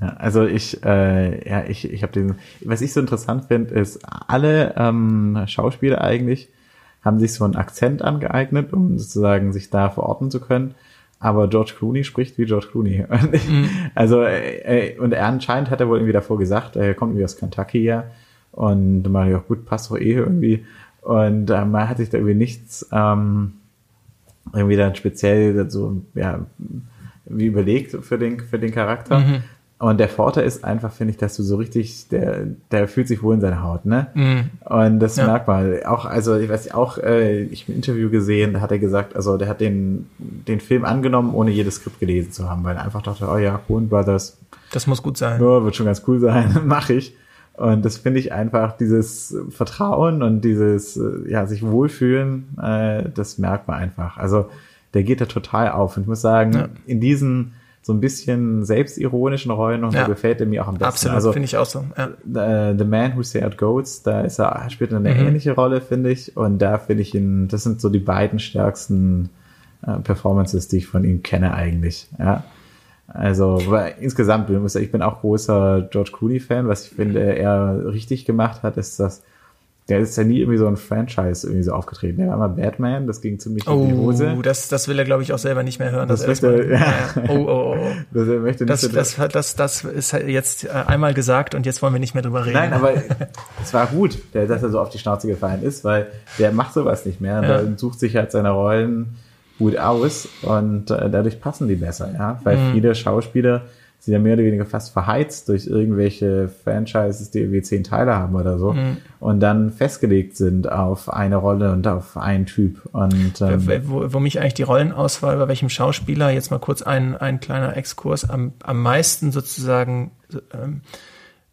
Ja, also ich, äh, ja, ich, ich habe den, was ich so interessant finde, ist, alle ähm, Schauspieler eigentlich haben sich so einen Akzent angeeignet, um sozusagen sich da verorten zu können. Aber George Clooney spricht wie George Clooney. Mhm. Also, äh, und er anscheinend hat er wohl irgendwie davor gesagt, er kommt irgendwie aus Kentucky ja. Und Mario, gut, passt doch eh irgendwie. Und äh, man hat sich da irgendwie nichts ähm, irgendwie dann speziell so, ja, wie überlegt für den, für den Charakter. Mhm. Und der Vorteil ist einfach, finde ich, dass du so richtig, der, der fühlt sich wohl in seiner Haut, ne? Mm. Und das ja. merkt man. Auch, also ich weiß auch, äh, ich habe ein Interview gesehen, da hat er gesagt, also der hat den, den Film angenommen, ohne jedes Skript gelesen zu haben, weil er einfach dachte, oh ja, Coen Brothers. Das muss gut sein. Ja, wird schon ganz cool sein, mache ich. Und das finde ich einfach, dieses Vertrauen und dieses, äh, ja, sich wohlfühlen, äh, das merkt man einfach. Also der geht da total auf. Und ich muss sagen, ja. in diesen so ein bisschen selbstironischen Rollen und ja. so gefällt er mir auch am besten. Absolut, also, finde ich auch so. Ja. The, the Man Who Said Goats, da ist er, spielt er eine mhm. ähnliche Rolle, finde ich. Und da finde ich ihn, das sind so die beiden stärksten äh, Performances, die ich von ihm kenne eigentlich. Ja. Also weil insgesamt, ich bin auch großer George Clooney-Fan. Was ich finde, er richtig gemacht hat, ist das der ist ja nie irgendwie so ein Franchise irgendwie so aufgetreten. Der war mal Batman, das ging ziemlich oh, in die Hose. Oh, das, das will er, glaube ich, auch selber nicht mehr hören. Das, möchte, ja. Oh, oh, oh. oh. Das, er möchte nicht das, so das, das, das ist halt jetzt äh, einmal gesagt und jetzt wollen wir nicht mehr drüber reden. Nein, aber es war gut, dass er so auf die Schnauze gefallen ist, weil der macht sowas nicht mehr. Ja. Der sucht sich halt seine Rollen gut aus und äh, dadurch passen die besser, ja. Weil mhm. viele Schauspieler sind ja mehr oder weniger fast verheizt durch irgendwelche Franchises, die irgendwie zehn Teile haben oder so mhm. und dann festgelegt sind auf eine Rolle und auf einen Typ. Und ähm, wo, wo mich eigentlich die Rollenauswahl bei welchem Schauspieler jetzt mal kurz ein ein kleiner Exkurs am am meisten sozusagen ähm,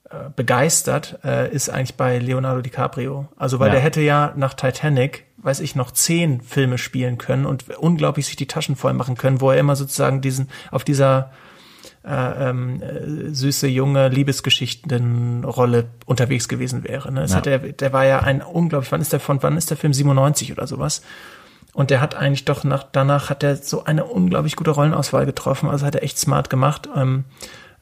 äh, begeistert äh, ist eigentlich bei Leonardo DiCaprio. Also weil ja. der hätte ja nach Titanic weiß ich noch, zehn Filme spielen können und unglaublich sich die Taschen voll machen können, wo er immer sozusagen diesen, auf dieser äh, ähm, äh, süße junge Liebesgeschichtenrolle unterwegs gewesen wäre. Ne? Ja. der, der war ja ein unglaublich, wann ist der von, wann ist der Film 97 oder sowas? Und der hat eigentlich doch nach, danach hat er so eine unglaublich gute Rollenauswahl getroffen. Also hat er echt smart gemacht. Ähm,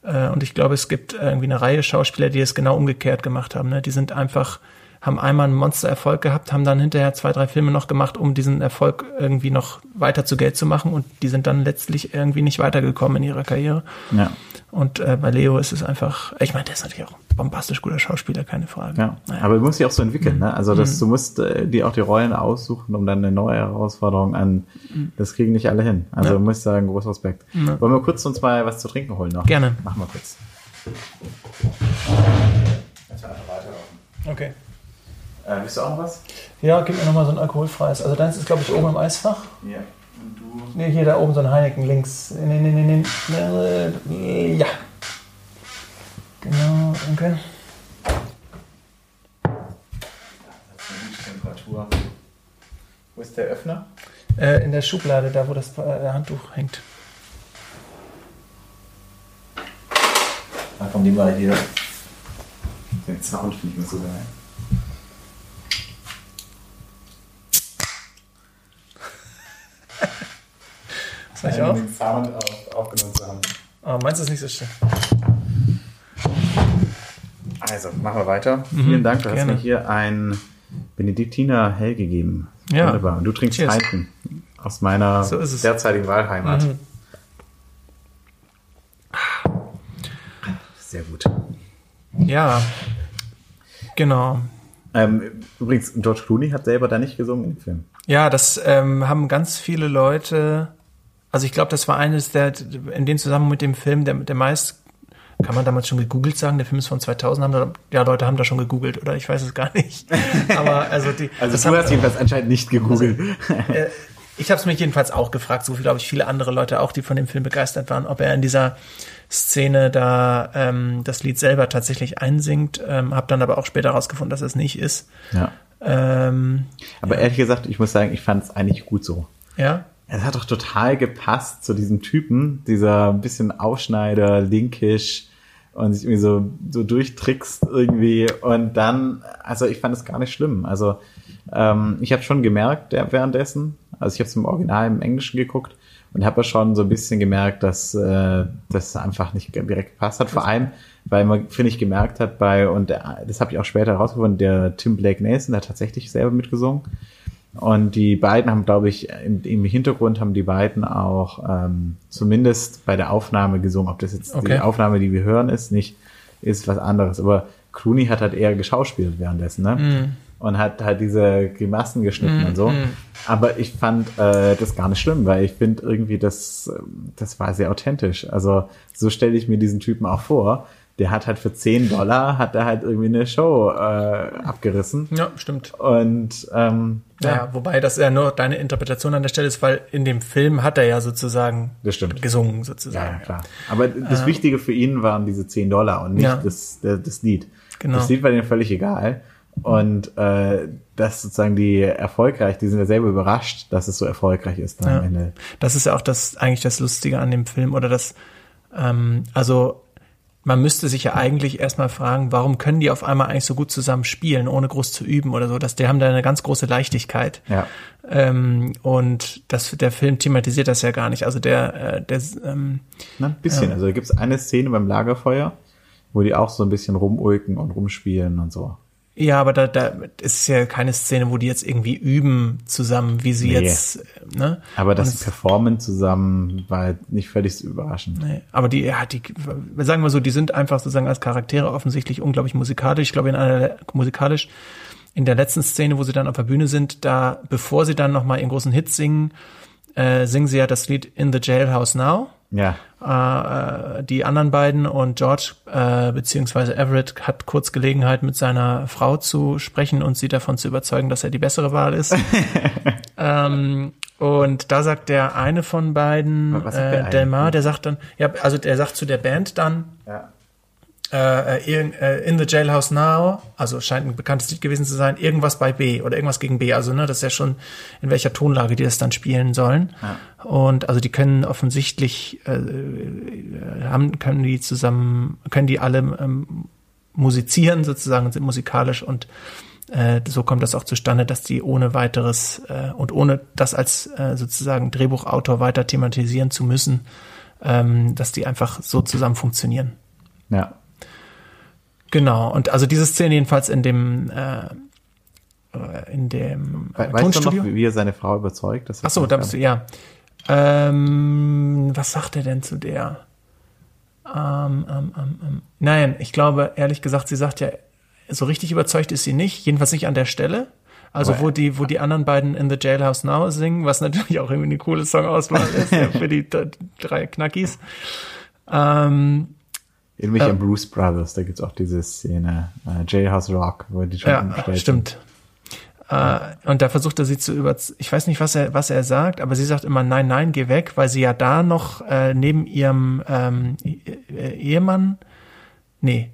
äh, und ich glaube, es gibt irgendwie eine Reihe Schauspieler, die es genau umgekehrt gemacht haben. Ne? Die sind einfach, haben einmal einen Monstererfolg gehabt, haben dann hinterher zwei, drei Filme noch gemacht, um diesen Erfolg irgendwie noch weiter zu Geld zu machen. Und die sind dann letztlich irgendwie nicht weitergekommen in ihrer Karriere. Ja. Und äh, bei Leo ist es einfach, ich meine, der ist natürlich auch ein bombastisch guter Schauspieler, keine Frage. Ja, Naja. aber du musst dich auch so entwickeln, ne? Also das, du musst äh, dir auch die Rollen aussuchen, um dann eine neue Herausforderung an. Das kriegen nicht alle hin. Also Ja. muss ich sagen, großen Respekt. Ja. Wollen wir kurz uns mal was zu trinken holen noch? Gerne. Machen wir kurz. Okay. Äh, willst du auch noch was? Ja, gib mir nochmal so ein alkoholfreies. Also deins ist, glaube ich, oben im Eisfach. Ja. Und du? Nee, hier da oben so ein Heineken links. Nee, nee, nee, nee. Ja. Genau, danke. Temperatur. Wo ist der Öffner? Äh, in der Schublade, da wo das äh, Handtuch hängt. Komm, die mal hier. Den Sound finde ich mir so geil. Soll ich auch? Sound auf, aufgenommen zu haben. Oh, meinst du ist nicht so schön? Also, machen wir weiter. Vielen Dank, du hast gerne. mir hier ein Benediktiner Hell gegeben. Ja. Wunderbar. Und du trinkst Cheers. Heineken aus meiner So es. derzeitigen Wahlheimat. Mhm. Sehr gut. Ja. Genau. Ähm, übrigens, George Clooney hat selber da nicht gesungen im Film. Ja, das ähm, haben ganz viele Leute. Also ich glaube, das war eines der in dem Zusammenhang mit dem Film der der meist kann man damals schon gegoogelt sagen. Der Film ist von 2000. Haben da, ja, Leute haben da schon gegoogelt oder ich weiß es gar nicht. Aber also die. Also du haben- hast jedenfalls anscheinend nicht gegoogelt. äh, ich habe es mich jedenfalls auch gefragt, so wie glaube ich viele andere Leute auch, die von dem Film begeistert waren, ob er in dieser Szene da ähm, das Lied selber tatsächlich einsingt. Ähm, habe dann aber auch später herausgefunden, dass es nicht ist. ja. Ähm, Aber ehrlich gesagt, ich muss sagen, ich fand es eigentlich gut so. ja, Es hat doch total gepasst zu diesem Typen, dieser ein bisschen Aufschneider, linkisch und sich irgendwie so, so durchtrickst irgendwie. Und dann, also ich fand es gar nicht schlimm. Also ähm, ich habe schon gemerkt ja, währenddessen, also ich habe es im Original im Englischen geguckt und habe schon so ein bisschen gemerkt, dass äh, das einfach nicht direkt gepasst hat. Vor allem, weil man, finde ich, gemerkt hat bei, und der, das habe ich auch später herausgefunden, der Tim Blake Nelson, der hat tatsächlich selber mitgesungen. Und die beiden haben, glaube ich, im, im Hintergrund haben die beiden auch ähm, zumindest bei der Aufnahme gesungen. Ob das jetzt Okay. die Aufnahme, die wir hören, ist, nicht, ist was anderes. Aber Clooney hat halt eher geschauspielt währenddessen, ne? Mhm. Und hat halt diese Grimassen geschnitten und so. Aber ich fand äh, das gar nicht schlimm, weil ich finde irgendwie, das, das war sehr authentisch. Also so stelle ich mir diesen Typen auch vor. Der hat halt für 10 Dollar, hat er halt irgendwie eine Show äh, abgerissen. ja, stimmt. Und ähm, Ja. ja, wobei das ja nur deine Interpretation an der Stelle ist, weil in dem Film hat er ja sozusagen das stimmt. gesungen, sozusagen. ja, klar. Aber das Wichtige für ihn waren diese 10 Dollar und nicht Ja. das, das, das Lied. Genau. Das Lied war denen völlig egal. Und äh, das sozusagen die erfolgreich, die sind ja selber überrascht, dass es so erfolgreich ist Ja. am Ende. Das ist ja auch das eigentlich das Lustige an dem Film oder das, ähm, also man müsste sich ja eigentlich erstmal fragen, warum können die auf einmal eigentlich so gut zusammen spielen, ohne groß zu üben oder so. Dass die haben da eine ganz große Leichtigkeit. Ja. Ähm, und das, der Film thematisiert das ja gar nicht. Also der, äh, der ähm, Na, ein bisschen. Also da gibt's eine Szene beim Lagerfeuer, wo die auch so ein bisschen rumulken und rumspielen und so. Ja, aber da, da ist ja keine Szene, wo die jetzt irgendwie üben zusammen, wie sie Nee. jetzt, ne? Aber das es- Performen zusammen war halt nicht völlig überraschend. Nee, aber die, ja, die, sagen wir so, die sind einfach sozusagen als Charaktere offensichtlich unglaublich musikalisch. Ich glaube, in einer musikalisch in der letzten Szene, wo sie dann auf der Bühne sind, da, bevor sie dann nochmal ihren großen Hit singen, äh, singen sie ja das Lied In the Jailhouse Now. Ja. Äh, die anderen beiden und George äh, beziehungsweise Everett hat kurz Gelegenheit mit seiner Frau zu sprechen und sie davon zu überzeugen, dass er die bessere Wahl ist. ähm, und da sagt der eine von beiden, äh? Delmar, der sagt dann, ja, also der sagt zu der Band dann, Ja. Äh, äh, In the Jailhouse Now, also scheint ein bekanntes Lied gewesen zu sein, irgendwas bei B oder irgendwas gegen B. Also ne, das ist ja schon in welcher Tonlage die das dann spielen sollen. Ja. Und also die können offensichtlich äh, haben können die zusammen können die alle ähm, musizieren sozusagen sind musikalisch und äh, so kommt das auch zustande, dass die ohne weiteres äh, und ohne das als äh, sozusagen Drehbuchautor weiter thematisieren zu müssen, ähm, dass die einfach so zusammen funktionieren. Ja. Genau, und also diese Szene jedenfalls in dem äh, in dem äh, weißt Tonstudio. Du noch, wie er seine Frau überzeugt? Ach so, da bist du, ja. Ähm, was sagt er denn zu der? Ähm, ähm, ähm, ähm, nein, ich glaube, ehrlich gesagt, sie sagt ja, so richtig überzeugt ist sie nicht, jedenfalls nicht an der Stelle. Also wo die, wo die anderen beiden in the Jailhouse Now singen, was natürlich auch irgendwie eine coole Songauswahl ist ja, für die drei Knackis. Ähm, in mich äh, an Bruce Brothers, da gibt's auch diese Szene, äh, Jailhouse Rock, wo die schon Ja, stimmt. Äh, und da versucht er sie zu über, ich weiß nicht, was er, was er sagt, aber sie sagt immer, nein, nein, geh weg, weil sie ja da noch äh, neben ihrem ähm, Ehemann, nee,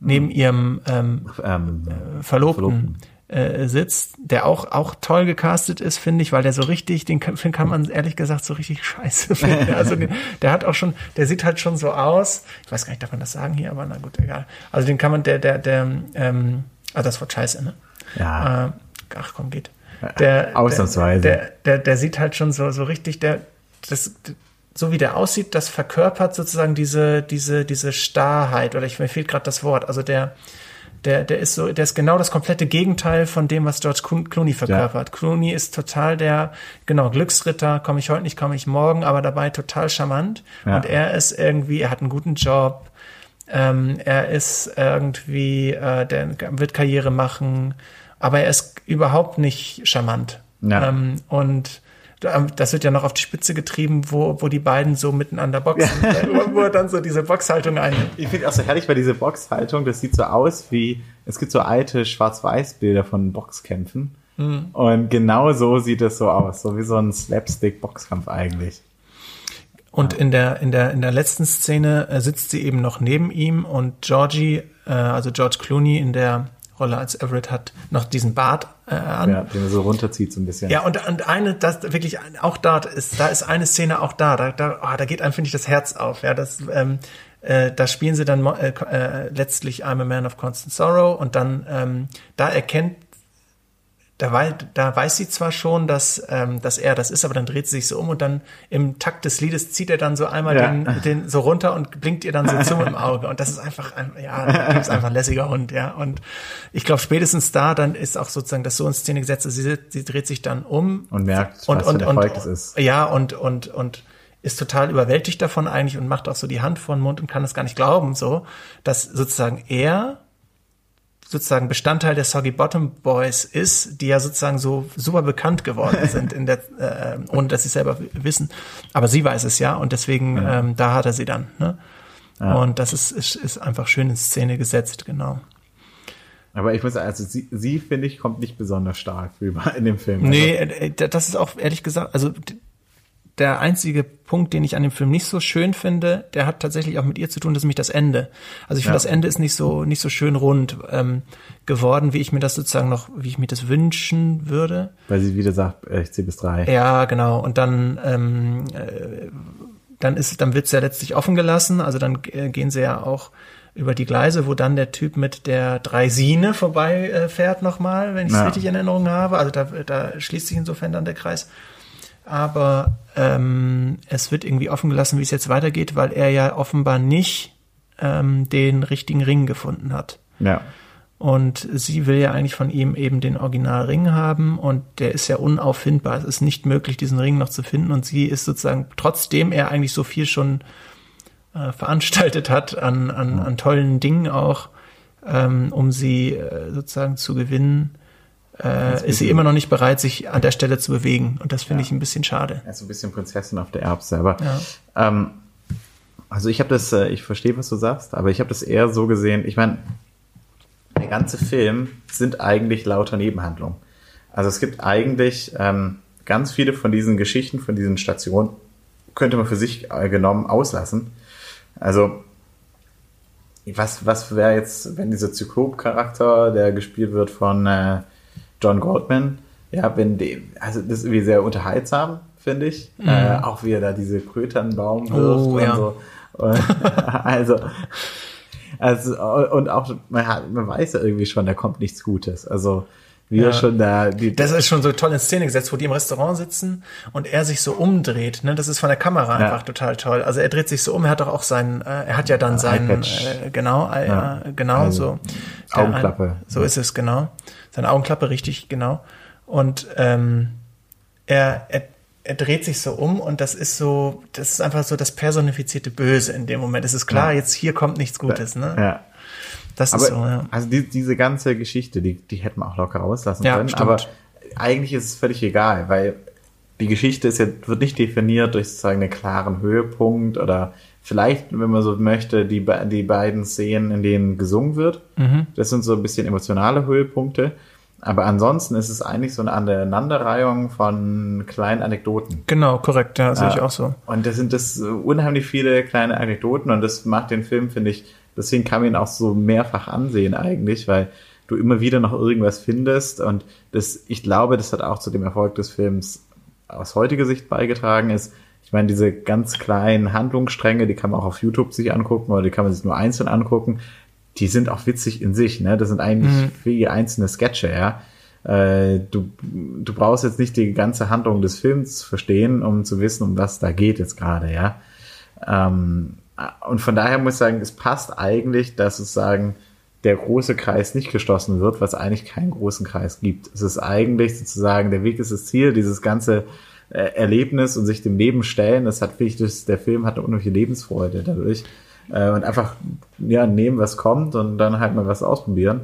neben hm. ihrem ähm, ähm, Verlobten, Verlobten äh, sitzt, der auch auch toll gecastet ist, finde ich, weil der so richtig, den Film kann man ehrlich gesagt so richtig scheiße finden. Also den, der hat auch schon, der sieht halt schon so aus. Ich weiß gar nicht, darf man das sagen hier, aber na gut, egal. Also den kann man, der, der, der, ähm, ah, das war scheiße, ne? Ja. Äh, ach komm, geht. Der, Ausnahmsweise. Der, der, der sieht halt schon so, so richtig, der, das, so wie der aussieht, das verkörpert sozusagen diese, diese, diese Starrheit, oder ich, mir fehlt gerade das Wort. Also der, der, der ist so, der ist genau das komplette Gegenteil von dem, was George Clooney verkörpert. Ja. Clooney ist total der, genau, Glücksritter, komme ich heute nicht, komme ich morgen, aber dabei total charmant. Ja. Und er ist irgendwie, er hat einen guten Job, ähm, er ist irgendwie, äh, der wird Karriere machen, aber er ist überhaupt nicht charmant. Ja. Ähm, und das wird ja noch auf die Spitze getrieben, wo, wo die beiden so miteinander boxen, ja. wo er dann so diese Boxhaltung einnimmt. Ich finde auch so herrlich, weil diese Boxhaltung, das sieht so aus wie, es gibt so alte Schwarz-Weiß-Bilder von Boxkämpfen. Mhm. Und genau so sieht es so aus, so wie so ein Slapstick-Boxkampf eigentlich. Und in der, in der, in der letzten Szene äh, sitzt sie eben noch neben ihm und Georgie, äh, also George Clooney in der Rolle als Everett hat noch diesen Bart äh, an. Ja, den er so runterzieht so ein bisschen. Ja, und, und eine, das wirklich auch da ist, da ist eine Szene auch da, da, da, oh, da geht einem finde ich das Herz auf. Ja, das, ähm, äh, da spielen sie dann äh, äh, letztlich I'm a Man of Constant Sorrow und dann ähm, da erkennt da, wei da weiß sie zwar schon, dass, ähm, dass er das ist, aber dann dreht sie sich so um und dann im Takt des Liedes zieht er dann so einmal ja. den, den so runter und blinkt ihr dann so zu im Auge. Und das ist einfach, ein, ja, das ist einfach ein lässiger Hund, ja. Und ich glaube, spätestens da dann ist auch sozusagen das so in Szene gesetzt, sie, sie dreht sich dann um und merkt, und, was und, für und, Erfolg das ist. Ja, und, und, und ist total überwältigt davon eigentlich und macht auch so die Hand vor den Mund und kann es gar nicht glauben, so, dass sozusagen er sozusagen Bestandteil der Soggy Bottom Boys ist, die ja sozusagen so super bekannt geworden sind, in der, äh, ohne dass sie selber wissen. Aber sie weiß es ja und deswegen, ja. ähm, da hat er sie dann. Ne? Ja. Und das ist, ist, ist einfach schön in Szene gesetzt, genau. Aber ich muss sagen, also sie, sie finde ich, kommt nicht besonders stark rüber in dem Film. Nee, also, äh, das ist auch ehrlich gesagt, also der einzige Punkt, den ich an dem Film nicht so schön finde, der hat tatsächlich auch mit ihr zu tun, das ist nämlich das Ende. Also ich finde, ja. das Ende ist nicht so nicht so schön rund ähm, geworden, wie ich mir das sozusagen noch, wie ich mir das wünschen würde. Weil sie wieder sagt, äh, ich zähle bis drei. Ja, genau. Und dann ähm, äh, dann ist, dann wird's ja letztlich offen gelassen. Also dann äh, gehen sie ja auch über die Gleise, wo dann der Typ mit der Dreisine vorbei äh, nochmal, wenn ich es ja. richtig in Erinnerung habe. Also da, da schließt sich insofern dann der Kreis aber ähm, es wird irgendwie offen gelassen, wie es jetzt weitergeht, weil er ja offenbar nicht ähm, den richtigen Ring gefunden hat. Ja. Und sie will ja eigentlich von ihm eben den Originalring haben und der ist ja unauffindbar. Es ist nicht möglich, diesen Ring noch zu finden und sie ist sozusagen, trotzdem er eigentlich so viel schon äh, veranstaltet hat an, an, an tollen Dingen auch, ähm, um sie äh, sozusagen zu gewinnen, äh, ist sie immer noch nicht bereit, sich an der Stelle zu bewegen. Und das finde ja. ich ein bisschen schade. Also ein bisschen Prinzessin auf der Erbse. Aber ja. ähm, also ich habe das, äh, ich verstehe, was du sagst, aber ich habe das eher so gesehen. Ich meine, der ganze Film sind eigentlich lauter Nebenhandlungen. Also es gibt eigentlich ähm, ganz viele von diesen Geschichten, von diesen Stationen, könnte man für sich äh, genommen auslassen. Also was, was wäre jetzt, wenn dieser Zyklop-Charakter, der gespielt wird von äh, John Goldman, ja, wenn die, also das ist irgendwie sehr unterhaltsam, finde ich. Mhm. Äh, auch wie er da diese Kröternbaum wirft oh, und ja. so. Also, also, und auch, man, hat, man weiß ja irgendwie schon, da kommt nichts Gutes. Also, wie ja. schon da. Die, das ist schon so toll in Szene gesetzt, wo die im Restaurant sitzen und er sich so umdreht. Ne? Das ist von der Kamera ja. einfach total toll. Also er dreht sich so um, er hat doch auch seinen, äh, er hat ja dann seinen, äh, genau, äh, ja. genau also, so. Augenklappe. Ein, so ist es, genau. Seine Augenklappe, richtig, genau. Und ähm, er, er, er dreht sich so um und das ist so, das ist einfach so das personifizierte Böse in dem Moment. Es ist klar, jetzt hier kommt nichts Gutes, ne? Ja. Das aber, ist so, ja. Also die, diese ganze Geschichte, die, die hätten wir auch locker rauslassen ja, können. Stimmt. Aber eigentlich ist es völlig egal, weil die Geschichte ist ja, wird nicht definiert durch sozusagen einen klaren Höhepunkt oder vielleicht, wenn man so möchte, die, die beiden Szenen, in denen gesungen wird. Mhm. Das sind so ein bisschen emotionale Höhepunkte. Aber ansonsten ist es eigentlich so eine Aneinanderreihung von kleinen Anekdoten. Genau, korrekt, ja, sehe ich auch so. Und das sind das unheimlich viele kleine Anekdoten und das macht den Film, finde ich, Deswegen kann man ihn auch so mehrfach ansehen eigentlich, weil du immer wieder noch irgendwas findest und das, ich glaube, das hat auch zu dem Erfolg des Films aus heutiger Sicht beigetragen ist. Ich meine, diese ganz kleinen Handlungsstränge, die kann man auch auf YouTube sich angucken oder die kann man sich nur einzeln angucken. Die sind auch witzig in sich, ne? Das sind eigentlich mhm. wie einzelne Sketche, ja. Äh, du, du brauchst jetzt nicht die ganze Handlung des Films verstehen, um zu wissen, um was da geht jetzt gerade, ja. Ähm, und von daher muss ich sagen, es passt eigentlich, dass es sagen, der große Kreis nicht geschlossen wird, was eigentlich keinen großen Kreis gibt. Es ist eigentlich sozusagen, der Weg ist das Ziel, dieses ganze äh, Erlebnis und sich dem Leben stellen, das hat, finde ich, der Film hat eine unheimliche Lebensfreude dadurch. Äh, und einfach, ja, nehmen, was kommt und dann halt mal was ausprobieren.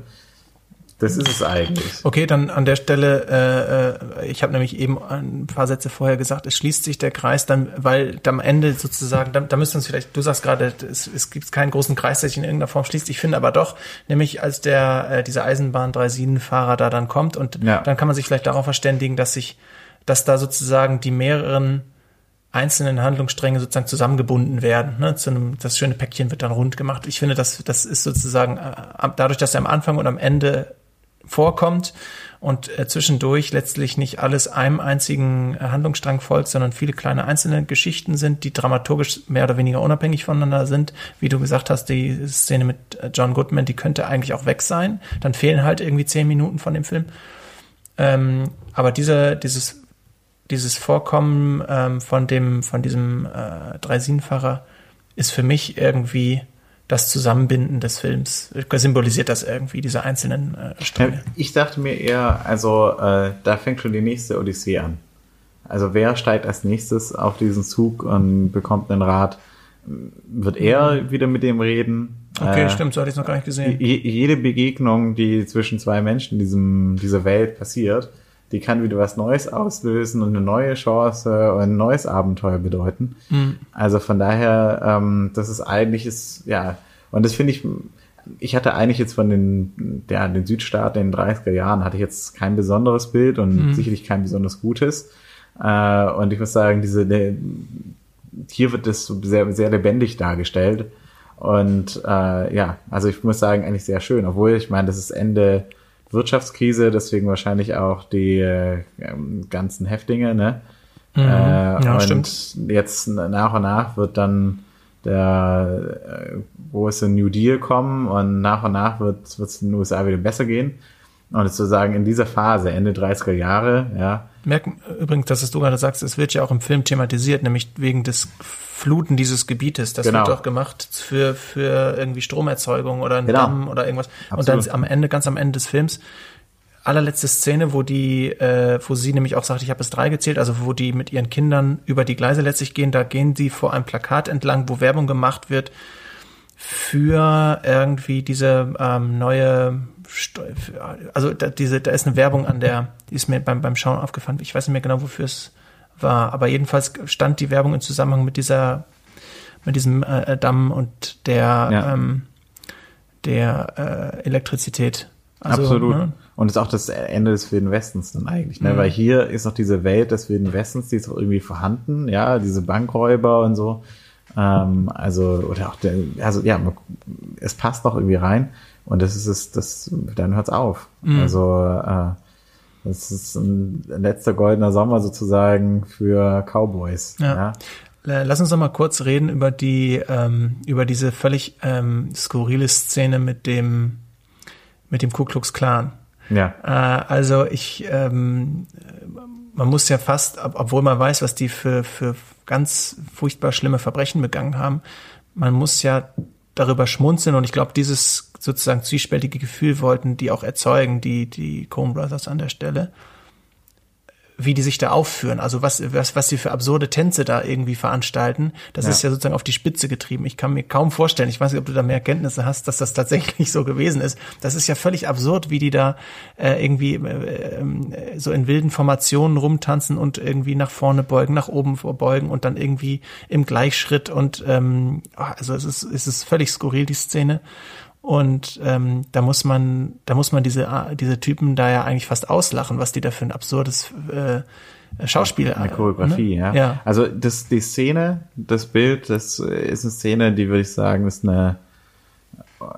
Das ist es eigentlich. Okay, dann an der Stelle, äh, äh, ich habe nämlich eben ein paar Sätze vorher gesagt, es schließt sich der Kreis dann, weil am Ende sozusagen, da, da müssen uns vielleicht, du sagst gerade, es, es gibt keinen großen Kreis, der sich in irgendeiner Form schließt. Ich finde aber doch, nämlich als der äh, dieser Eisenbahn 37 Fahrer da dann kommt und ja. dann kann man sich vielleicht darauf verständigen, dass sich, dass da sozusagen die mehreren einzelnen Handlungsstränge sozusagen zusammengebunden werden. Ne? Zu einem, das schöne Päckchen wird dann rund gemacht. Ich finde, das, das ist sozusagen äh, dadurch, dass er am Anfang und am Ende vorkommt und äh, zwischendurch letztlich nicht alles einem einzigen äh, Handlungsstrang folgt, sondern viele kleine einzelne Geschichten sind, die dramaturgisch mehr oder weniger unabhängig voneinander sind. Wie du gesagt hast, die Szene mit äh, John Goodman, die könnte eigentlich auch weg sein. Dann fehlen halt irgendwie zehn Minuten von dem Film. Ähm, aber diese, dieses, dieses Vorkommen ähm, von dem, von diesem äh, Dreisinenfahrer ist für mich irgendwie das Zusammenbinden des Films symbolisiert das irgendwie, diese einzelnen äh, Stränge. Ich dachte mir eher, also äh, da fängt schon die nächste Odyssee an. Also wer steigt als nächstes auf diesen Zug und bekommt einen Rat? Wird er wieder mit dem reden? Okay, äh, stimmt, so hatte ich es noch gar nicht gesehen. Jede Begegnung, die zwischen zwei Menschen in diesem, dieser Welt passiert, die kann wieder was Neues auslösen und eine neue Chance und ein neues Abenteuer bedeuten. Mhm. Also von daher, ähm, das ist eigentlich ist, ja, und das finde ich, ich hatte eigentlich jetzt von den, ja, den Südstaaten in den 30er Jahren hatte ich jetzt kein besonderes Bild und mhm. sicherlich kein besonders gutes. Äh, und ich muss sagen, diese, hier wird das sehr, sehr lebendig dargestellt. Und äh, ja, also ich muss sagen, eigentlich sehr schön, obwohl ich meine, das ist Ende Wirtschaftskrise, deswegen wahrscheinlich auch die äh, ganzen Häftlinge, ne? Mhm. Äh, ja, und stimmt. jetzt nach und nach wird dann der äh, große New Deal kommen und nach und nach wird es in den USA wieder besser gehen. Und sozusagen in dieser Phase, Ende 30er Jahre, ja. Merken übrigens, dass es du gerade sagst, es wird ja auch im Film thematisiert, nämlich wegen des Fluten dieses Gebietes. Das genau. wird auch gemacht für, für irgendwie Stromerzeugung oder einen genau. Damm oder irgendwas. Absolut. Und dann am Ende, ganz am Ende des Films, allerletzte Szene, wo die, äh, wo sie nämlich auch sagt, ich habe es drei gezählt, also wo die mit ihren Kindern über die Gleise letztlich gehen, da gehen sie vor einem Plakat entlang, wo Werbung gemacht wird für irgendwie diese ähm, neue also da, diese, da ist eine Werbung an der, die ist mir beim, beim Schauen aufgefallen. Ich weiß nicht mehr genau, wofür es war, aber jedenfalls stand die Werbung im Zusammenhang mit dieser, mit diesem äh, Damm und der, ja. ähm, der äh, Elektrizität. Also, Absolut. Ne? Und ist auch das Ende des Wilden Westens dann eigentlich, ne? Mhm. Weil hier ist noch diese Welt des Wilden Westens, die ist auch irgendwie vorhanden, ja, diese Bankräuber und so. Ähm, also, oder auch der, also ja, es passt noch irgendwie rein und das ist es, das, dann hört's auf. Mhm. Also, äh, das ist ein letzter goldener Sommer sozusagen für Cowboys. Ja. ja. Lass uns noch mal kurz reden über die, ähm, über diese völlig ähm, skurrile Szene mit dem, mit dem Ku Klux Klan. Ja. Äh, also ich, ähm, man muss ja fast, obwohl man weiß, was die für, für ganz furchtbar schlimme Verbrechen begangen haben, man muss ja darüber schmunzeln und ich glaube, dieses sozusagen zwiespältige Gefühl wollten die auch erzeugen, die, die Coen Brothers an der Stelle wie die sich da aufführen, also was, was, was sie für absurde Tänze da irgendwie veranstalten, das ja. ist ja sozusagen auf die Spitze getrieben. Ich kann mir kaum vorstellen, ich weiß nicht, ob du da mehr Kenntnisse hast, dass das tatsächlich so gewesen ist. Das ist ja völlig absurd, wie die da äh, irgendwie äh, äh, so in wilden Formationen rumtanzen und irgendwie nach vorne beugen, nach oben vorbeugen und dann irgendwie im Gleichschritt und ähm, also es ist, es ist völlig skurril, die Szene. Und ähm, da muss man, da muss man diese, diese Typen da ja eigentlich fast auslachen, was die da für ein absurdes äh, Schauspiel. Eine Choreografie, ne? ja. ja. Also das, die Szene, das Bild, das ist eine Szene, die würde ich sagen, ist eine,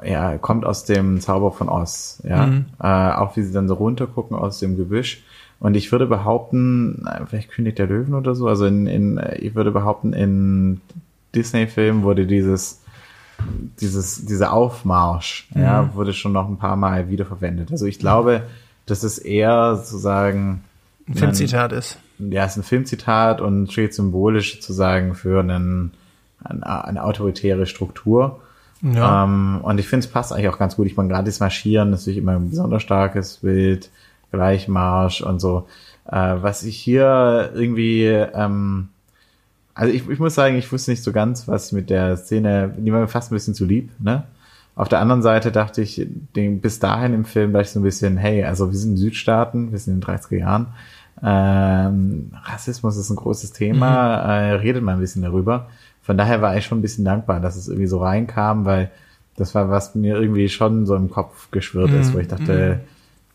ja, kommt aus dem Zauber von Oz, ja. Mhm. Äh, auch wie sie dann so runtergucken aus dem Gebüsch. Und ich würde behaupten, vielleicht König der Löwen oder so, also in, in ich würde behaupten, in Disney-Filmen wurde dieses dieses, dieser Aufmarsch, mhm. ja, wurde schon noch ein paar Mal wiederverwendet. Also ich glaube, dass es eher sozusagen ein Filmzitat ist. Ja, es ist ein Filmzitat und steht symbolisch sozusagen für einen, eine, eine autoritäre Struktur. Ja. Ähm, und ich finde, es passt eigentlich auch ganz gut. Ich meine, gerade das Marschieren ist natürlich immer ein besonders starkes Bild, Gleichmarsch und so. Äh, was ich hier irgendwie ähm, also ich, ich muss sagen, ich wusste nicht so ganz, was mit der Szene, die war mir fast ein bisschen zu lieb, ne? Auf der anderen Seite dachte ich, den, bis dahin im Film war ich so ein bisschen, hey, also wir sind in Südstaaten, wir sind in den 30er Jahren. Ähm, Rassismus ist ein großes Thema, mhm. äh, redet mal ein bisschen darüber. Von daher war ich schon ein bisschen dankbar, dass es irgendwie so reinkam, weil das war, was mir irgendwie schon so im Kopf geschwirrt mhm. ist, wo ich dachte,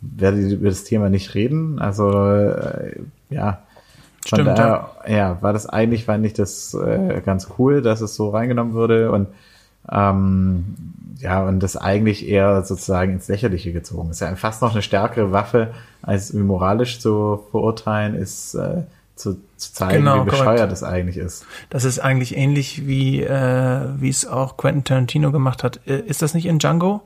mhm. werde über das Thema nicht reden. Also äh, ja, von Stimmt, daher, ja. ja, war das eigentlich, fand ich das äh, ganz cool, dass es so reingenommen wurde und ähm, ja, und das eigentlich eher sozusagen ins Lächerliche gezogen ist. Ja fast noch eine stärkere Waffe, als moralisch zu verurteilen, ist äh, zu, zu zeigen, genau, wie bescheuert korrekt. das eigentlich ist. Das ist eigentlich ähnlich wie äh, wie es auch Quentin Tarantino gemacht hat. Äh, ist das nicht in Django,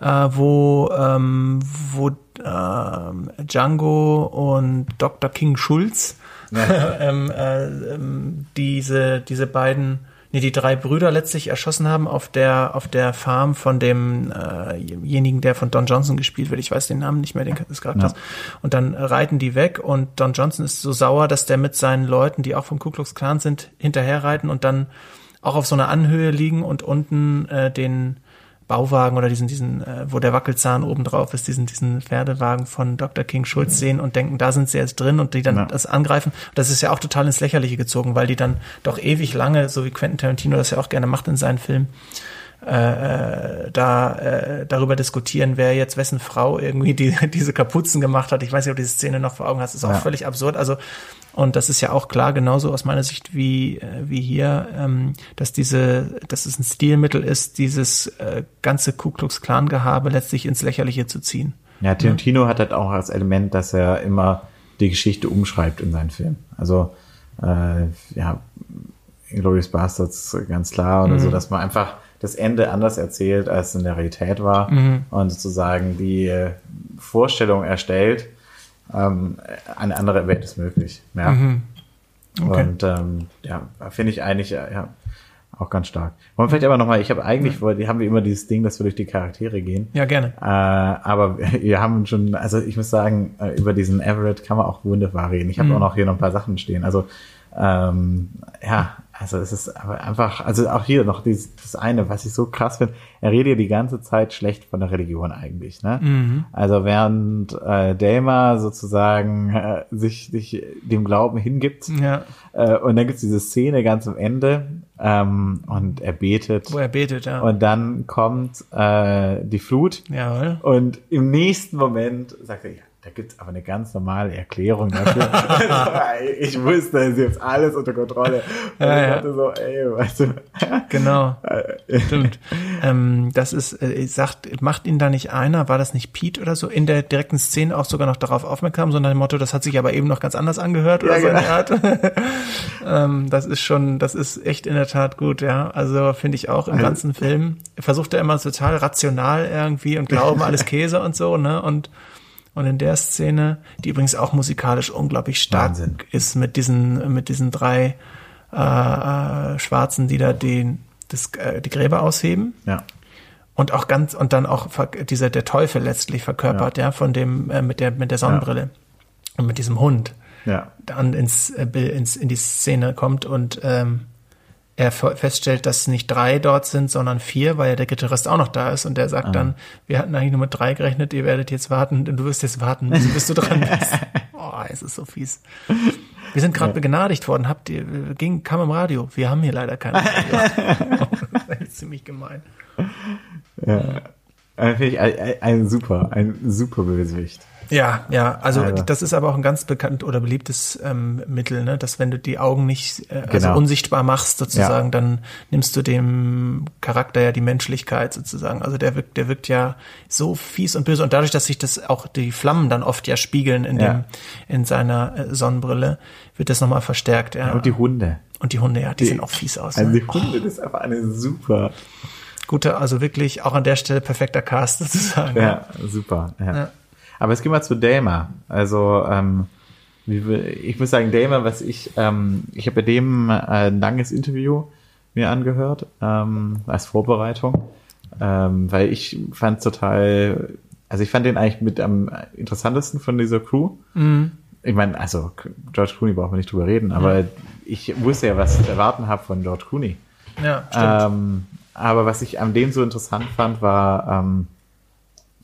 äh, wo ähm, wo äh, Django und Dr. King Schulz ähm, äh, ähm, diese, diese beiden, nee, die drei Brüder letztlich erschossen haben auf der, auf der Farm von demjenigen, äh der von Don Johnson gespielt wird. Ich weiß den Namen nicht mehr, den des Charakters. Ja. Und dann reiten die weg und Don Johnson ist so sauer, dass der mit seinen Leuten, die auch vom Ku Klux Klan sind, hinterherreiten und dann auch auf so einer Anhöhe liegen und unten äh, den Bauwagen oder diesen, diesen, äh, wo der Wackelzahn oben drauf ist, diesen, diesen Pferdewagen von Dr. King Schulz sehen und denken, da sind sie jetzt drin und die dann ja. das angreifen. Das ist ja auch total ins Lächerliche gezogen, weil die dann doch ewig lange, so wie Quentin Tarantino das ja auch gerne macht in seinen Filmen, äh, äh, da äh, darüber diskutieren, wer jetzt wessen Frau irgendwie die, diese Kapuzen gemacht hat. Ich weiß nicht, ob du diese Szene noch vor Augen hast. Das ist auch ja. völlig absurd. Also und das ist ja auch klar, genauso aus meiner Sicht wie, äh, wie hier, ähm, dass diese, dass es ein Stilmittel ist, dieses äh, ganze Ku Klux Klan Gehabe letztlich ins Lächerliche zu ziehen. Ja, Tarantino ja. hat halt auch als Element, dass er immer die Geschichte umschreibt in seinen Filmen. Also, äh, ja, Glorious Bastards ganz klar oder mhm. so, dass man einfach das Ende anders erzählt, als in der Realität war mhm. und sozusagen die äh, Vorstellung erstellt, ähm, eine andere Welt ist möglich. Ja. Mhm. Okay. Und ähm, ja, finde ich eigentlich ja, auch ganz stark. Wollen wir vielleicht aber nochmal, ich habe eigentlich, ja. haben wir immer dieses Ding, dass wir durch die Charaktere gehen. Ja, gerne. Äh, aber wir haben schon, also ich muss sagen, äh, über diesen Everett kann man auch wunderbar reden. Ich habe mhm. auch noch hier noch ein paar Sachen stehen. Also ähm, ja, also es ist einfach, also auch hier noch dieses, das eine, was ich so krass finde, er redet ja die ganze Zeit schlecht von der Religion eigentlich, ne? Mhm. Also während äh, Delma sozusagen äh, sich, sich dem Glauben hingibt, ja. äh, und dann gibt's diese Szene ganz am Ende, ähm, und er betet. Wo er betet, ja. Und dann kommt äh, die Flut. Jawohl. Und im nächsten Moment sagt er, ja, da gibt's aber eine ganz normale Erklärung dafür. ich wusste, es ist jetzt alles unter Kontrolle. Und ja, ich dachte so, ey, weißt du. Genau. Stimmt. Ähm, das ist, äh, sagt, macht ihn da nicht einer, war das nicht Pete oder so, in der direkten Szene auch sogar noch darauf aufmerksam, sondern dem Motto, das hat sich aber eben noch ganz anders angehört oder ja, so genau. Art. ähm, das ist schon, das ist echt in der Tat gut, ja. Also finde ich auch im also, ganzen Film. Versucht er immer total rational irgendwie und glauben alles Käse und so, ne? Und und in der Szene, die übrigens auch musikalisch unglaublich stark Wahnsinn. ist mit diesen, mit diesen drei äh, äh, Schwarzen, die da den, das, äh, die Gräber ausheben. Ja. Und auch ganz, und dann auch dieser, der Teufel letztlich verkörpert, ja, ja von dem, äh, mit der, mit der Sonnenbrille. Ja. Und mit diesem Hund. Ja. Dann ins, äh, ins, in die Szene kommt und ähm, er feststellt, dass nicht drei dort sind, sondern vier, weil ja der Gitarrist auch noch da ist und der sagt ah. dann, wir hatten eigentlich nur mit drei gerechnet, ihr werdet jetzt warten, du wirst jetzt warten, bis du dran bist. oh, es ist so fies. Wir sind gerade ja. begnadigt worden, habt ihr, ging, kam im Radio. Wir haben hier leider kein Radio. das ist ziemlich gemein. Ja. Finde ich ein, ein, super, ein super Bösewicht. Ja, ja, also, also, das ist aber auch ein ganz bekannt oder beliebtes ähm, Mittel, ne? dass wenn du die Augen nicht äh, also genau. unsichtbar machst sozusagen, ja. dann nimmst du dem Charakter ja die Menschlichkeit sozusagen. Also der wirkt, der wirkt ja so fies und böse und dadurch, dass sich das auch die Flammen dann oft ja spiegeln in ja. dem in seiner äh, Sonnenbrille, wird das nochmal verstärkt. Ja. Und die Hunde. Und die Hunde, ja, die, die sehen auch fies aus. Also ne? die Hunde, das ist einfach eine super gute, also wirklich auch an der Stelle perfekter Cast sozusagen. Ja, super. Ja. ja. Aber es geht mal zu Dama. Also ähm, ich muss sagen, Dama, was ich, ähm, ich habe bei dem äh, ein langes Interview mir angehört ähm, als Vorbereitung, ähm, weil ich fand total, also ich fand den eigentlich mit am interessantesten von dieser Crew. Mhm. Ich meine, also George Clooney braucht man nicht drüber reden, aber ja. ich wusste ja, was ich erwarten habe von George Clooney. Ja, stimmt. Ähm, aber was ich an dem so interessant fand, war, ähm,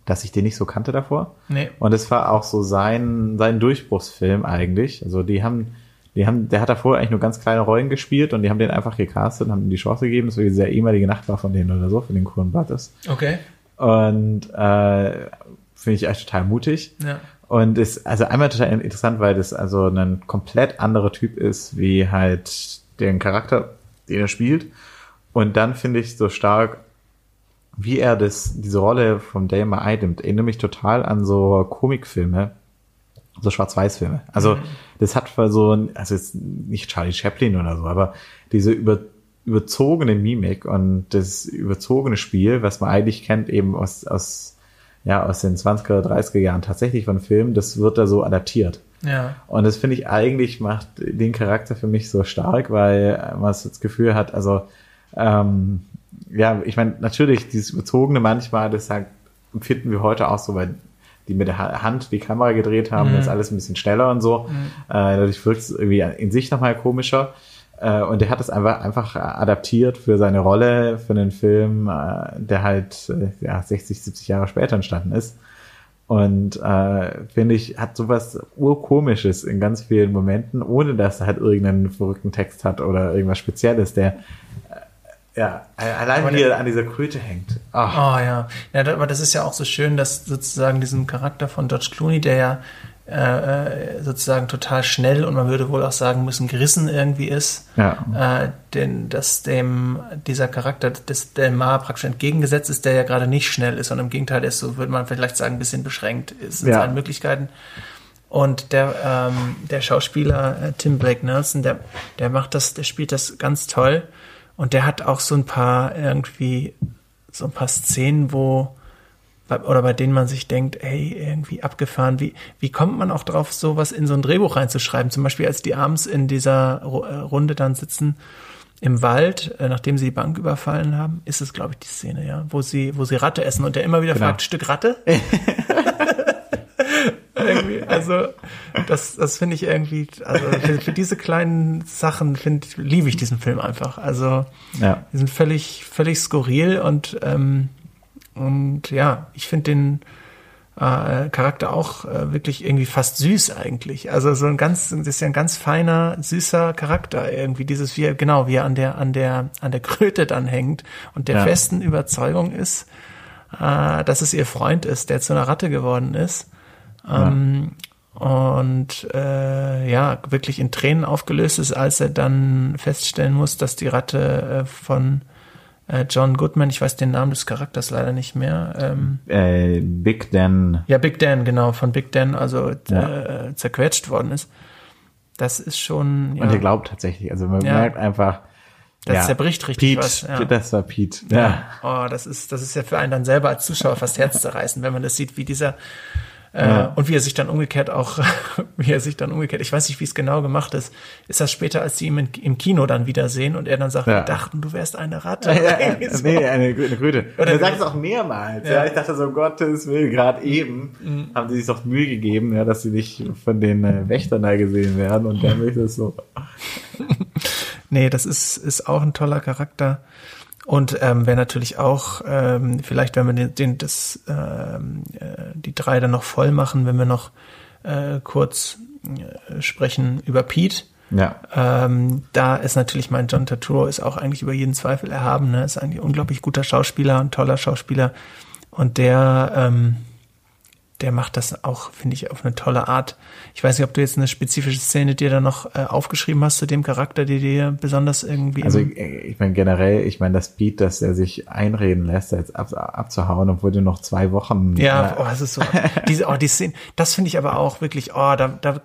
dass ich den nicht so kannte davor. Nee. Und es war auch so sein, sein Durchbruchsfilm eigentlich. Also die haben, die haben, der hat davor eigentlich nur ganz kleine Rollen gespielt und die haben den einfach gecastet und haben ihm die Chance gegeben. Das war dieser ehemalige Nachbar von denen oder so, von den Kuren Butters. Okay. Und äh, finde ich echt total mutig. Ja. Und ist also einmal total interessant, weil das also ein komplett anderer Typ ist, wie halt den Charakter, den er spielt. Und dann finde ich so stark, wie er das, diese Rolle von Dame einnimmt, erinnert mich total an so Komikfilme, so Schwarz-Weiß-Filme. Also, mhm. das hat so, ein, also jetzt nicht Charlie Chaplin oder so, aber diese über, überzogene Mimik und das überzogene Spiel, was man eigentlich kennt eben aus, aus, ja, aus den 20er, 30er Jahren tatsächlich von Filmen, das wird da so adaptiert. Ja. Und das finde ich eigentlich macht den Charakter für mich so stark, weil man das Gefühl hat, also, ähm, ja, ich meine, natürlich, dieses Überzogene manchmal, das halt, empfinden wir heute auch so, weil die mit der Hand die Kamera gedreht haben, mhm. ist alles ein bisschen schneller und so. Mhm. Äh, dadurch wirkt es irgendwie in sich nochmal komischer. Äh, und der hat es einfach, einfach adaptiert für seine Rolle, für einen Film, äh, der halt äh, ja, 60, 70 Jahre später entstanden ist. Und äh, finde ich, hat sowas urkomisches in ganz vielen Momenten, ohne dass er halt irgendeinen verrückten Text hat oder irgendwas Spezielles, der ja, allein wie er an dieser Kröte hängt. Ach. Oh ja. ja, aber das ist ja auch so schön, dass sozusagen diesen Charakter von George Clooney, der ja äh, sozusagen total schnell und man würde wohl auch sagen müssen gerissen irgendwie ist, ja. äh, denn dass dem dieser Charakter des Delmar praktisch entgegengesetzt ist, der ja gerade nicht schnell ist und im Gegenteil ist so würde man vielleicht sagen ein bisschen beschränkt ist in ja. seinen Möglichkeiten. Und der ähm, der Schauspieler äh, Tim Blake Nelson, der der macht das, der spielt das ganz toll und der hat auch so ein paar irgendwie, so ein paar Szenen, wo, oder bei denen man sich denkt, ey, irgendwie abgefahren, wie, wie kommt man auch drauf, sowas in so ein Drehbuch reinzuschreiben? Zum Beispiel, als die abends in dieser äh, Runde dann sitzen im Wald, äh, nachdem sie die Bank überfallen haben, ist es, glaube ich, die Szene, ja, wo sie, wo sie Ratte essen und der immer wieder genau. fragt, Stück Ratte? irgendwie, also das, das finde ich irgendwie, also für, für diese kleinen Sachen finde liebe ich diesen Film einfach. Also ja. die sind völlig, völlig skurril und ähm, und ja, ich finde den äh, Charakter auch äh, wirklich irgendwie fast süß eigentlich. Also so ein ganz, das ist ja ein ganz feiner, süßer Charakter irgendwie. Dieses wie er, genau, wie er an der, an der, an der Kröte dann hängt und der ja. festen Überzeugung ist, äh, dass es ihr Freund ist, der zu einer Ratte geworden ist Ähm, und äh, ja, wirklich in Tränen aufgelöst ist, als er dann feststellen muss, dass die Ratte äh, von äh, John Goodman, ich weiß den Namen des Charakters leider nicht mehr. Ähm, Äh, Big Dan. ja, Big Dan, genau, von Big Dan, also Ja. äh, zerquetscht worden ist. Das ist schon, ja, Und er glaubt tatsächlich, also man Ja. merkt einfach, das ja, zerbricht richtig Pete, was. Ja. das war Pete. Ja. Oh, das ist, das ist ja für einen dann selber als Zuschauer fast herzzerreißend, wenn man das sieht, wie dieser äh, Ja. und wie er sich dann umgekehrt auch, wie er sich dann umgekehrt, ich weiß nicht, wie es genau gemacht ist, ist das später, als sie ihn in, im Kino dann wiedersehen und er dann sagt, Ja. wir dachten, du wärst eine Ratte. Ja, so. nee, eine, eine Kröte. Und er sagt es auch mehrmals. Ja. Ich dachte so, um Gottes Willen, gerade eben Mhm. haben sie sich doch Mühe gegeben, ja, dass sie nicht von den äh, Wächtern da gesehen werden. Und dann ist es so. Nee, das ist, ist auch ein toller Charakter. Und ähm, wäre natürlich auch, ähm, vielleicht wenn wir den, den das, ähm, äh, die drei dann noch voll machen, wenn wir noch äh, kurz äh, sprechen über Pete. Ja. Ähm, da ist natürlich mein John Turturro ist auch eigentlich über jeden Zweifel erhaben. Ne? Ist eigentlich ein unglaublich guter Schauspieler, ein toller Schauspieler. Und der, ähm, der macht das auch, finde ich, auf eine tolle Art. Ich weiß nicht, ob du jetzt eine spezifische Szene dir da noch äh, aufgeschrieben hast zu dem Charakter, die dir besonders irgendwie. Also ich, ich meine generell, ich meine das Pete, dass er sich einreden lässt, jetzt ab, abzuhauen, obwohl du noch zwei Wochen. Ja, äh, oh, das ist so. Diese, oh, die Szene, das finde ich aber auch wirklich, oh, da, da,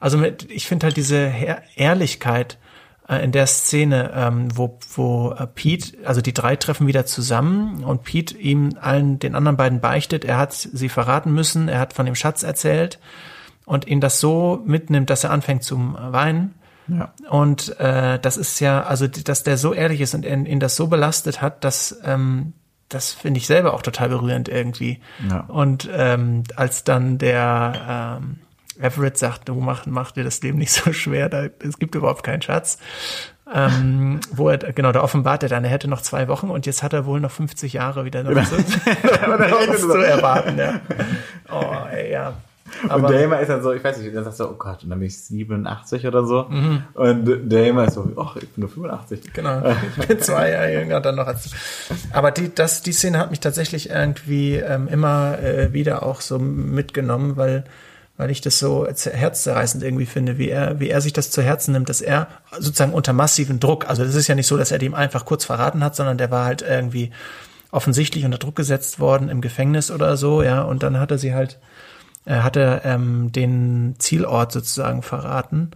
also mit, ich finde halt diese Her Ehrlichkeit äh, in der Szene, ähm, wo, wo äh, Pete, also die drei treffen wieder zusammen und Pete ihm allen den anderen beiden beichtet, er hat sie verraten müssen, er hat von dem Schatz erzählt und ihn das so mitnimmt, dass er anfängt zum Weinen. ja. Und äh, das ist ja, also dass der so ehrlich ist und ihn, ihn das so belastet hat, dass ähm, das finde ich selber auch total berührend irgendwie. Ja. Und ähm, als dann der ähm, Everett sagt, du mach, mach dir das Leben nicht so schwer, da, es gibt überhaupt keinen Schatz. Ähm, wo er, genau, da offenbart er dann, er hätte noch zwei Wochen und jetzt hat er wohl noch 50 Jahre wieder noch so, noch zu erwarten, ja. Oh, ey, ja. und Aber, Dama ist dann so, ich weiß nicht, dann sagst du, oh Gott, und dann bin ich 87 oder so. Mhm. Und Dama ist so, ach, ich bin nur 85. Genau, ich bin zwei Jahre jünger dann noch als. Aber die, das, die Szene hat mich tatsächlich irgendwie ähm, immer äh, wieder auch so mitgenommen, weil, weil ich das so zer- herzzerreißend irgendwie finde, wie er, wie er sich das zu Herzen nimmt, dass er sozusagen unter massiven Druck, also das ist ja nicht so, dass er dem einfach kurz verraten hat, sondern der war halt irgendwie offensichtlich unter Druck gesetzt worden im Gefängnis oder so, ja, und dann hat er sie halt, er hatte ähm, den Zielort sozusagen verraten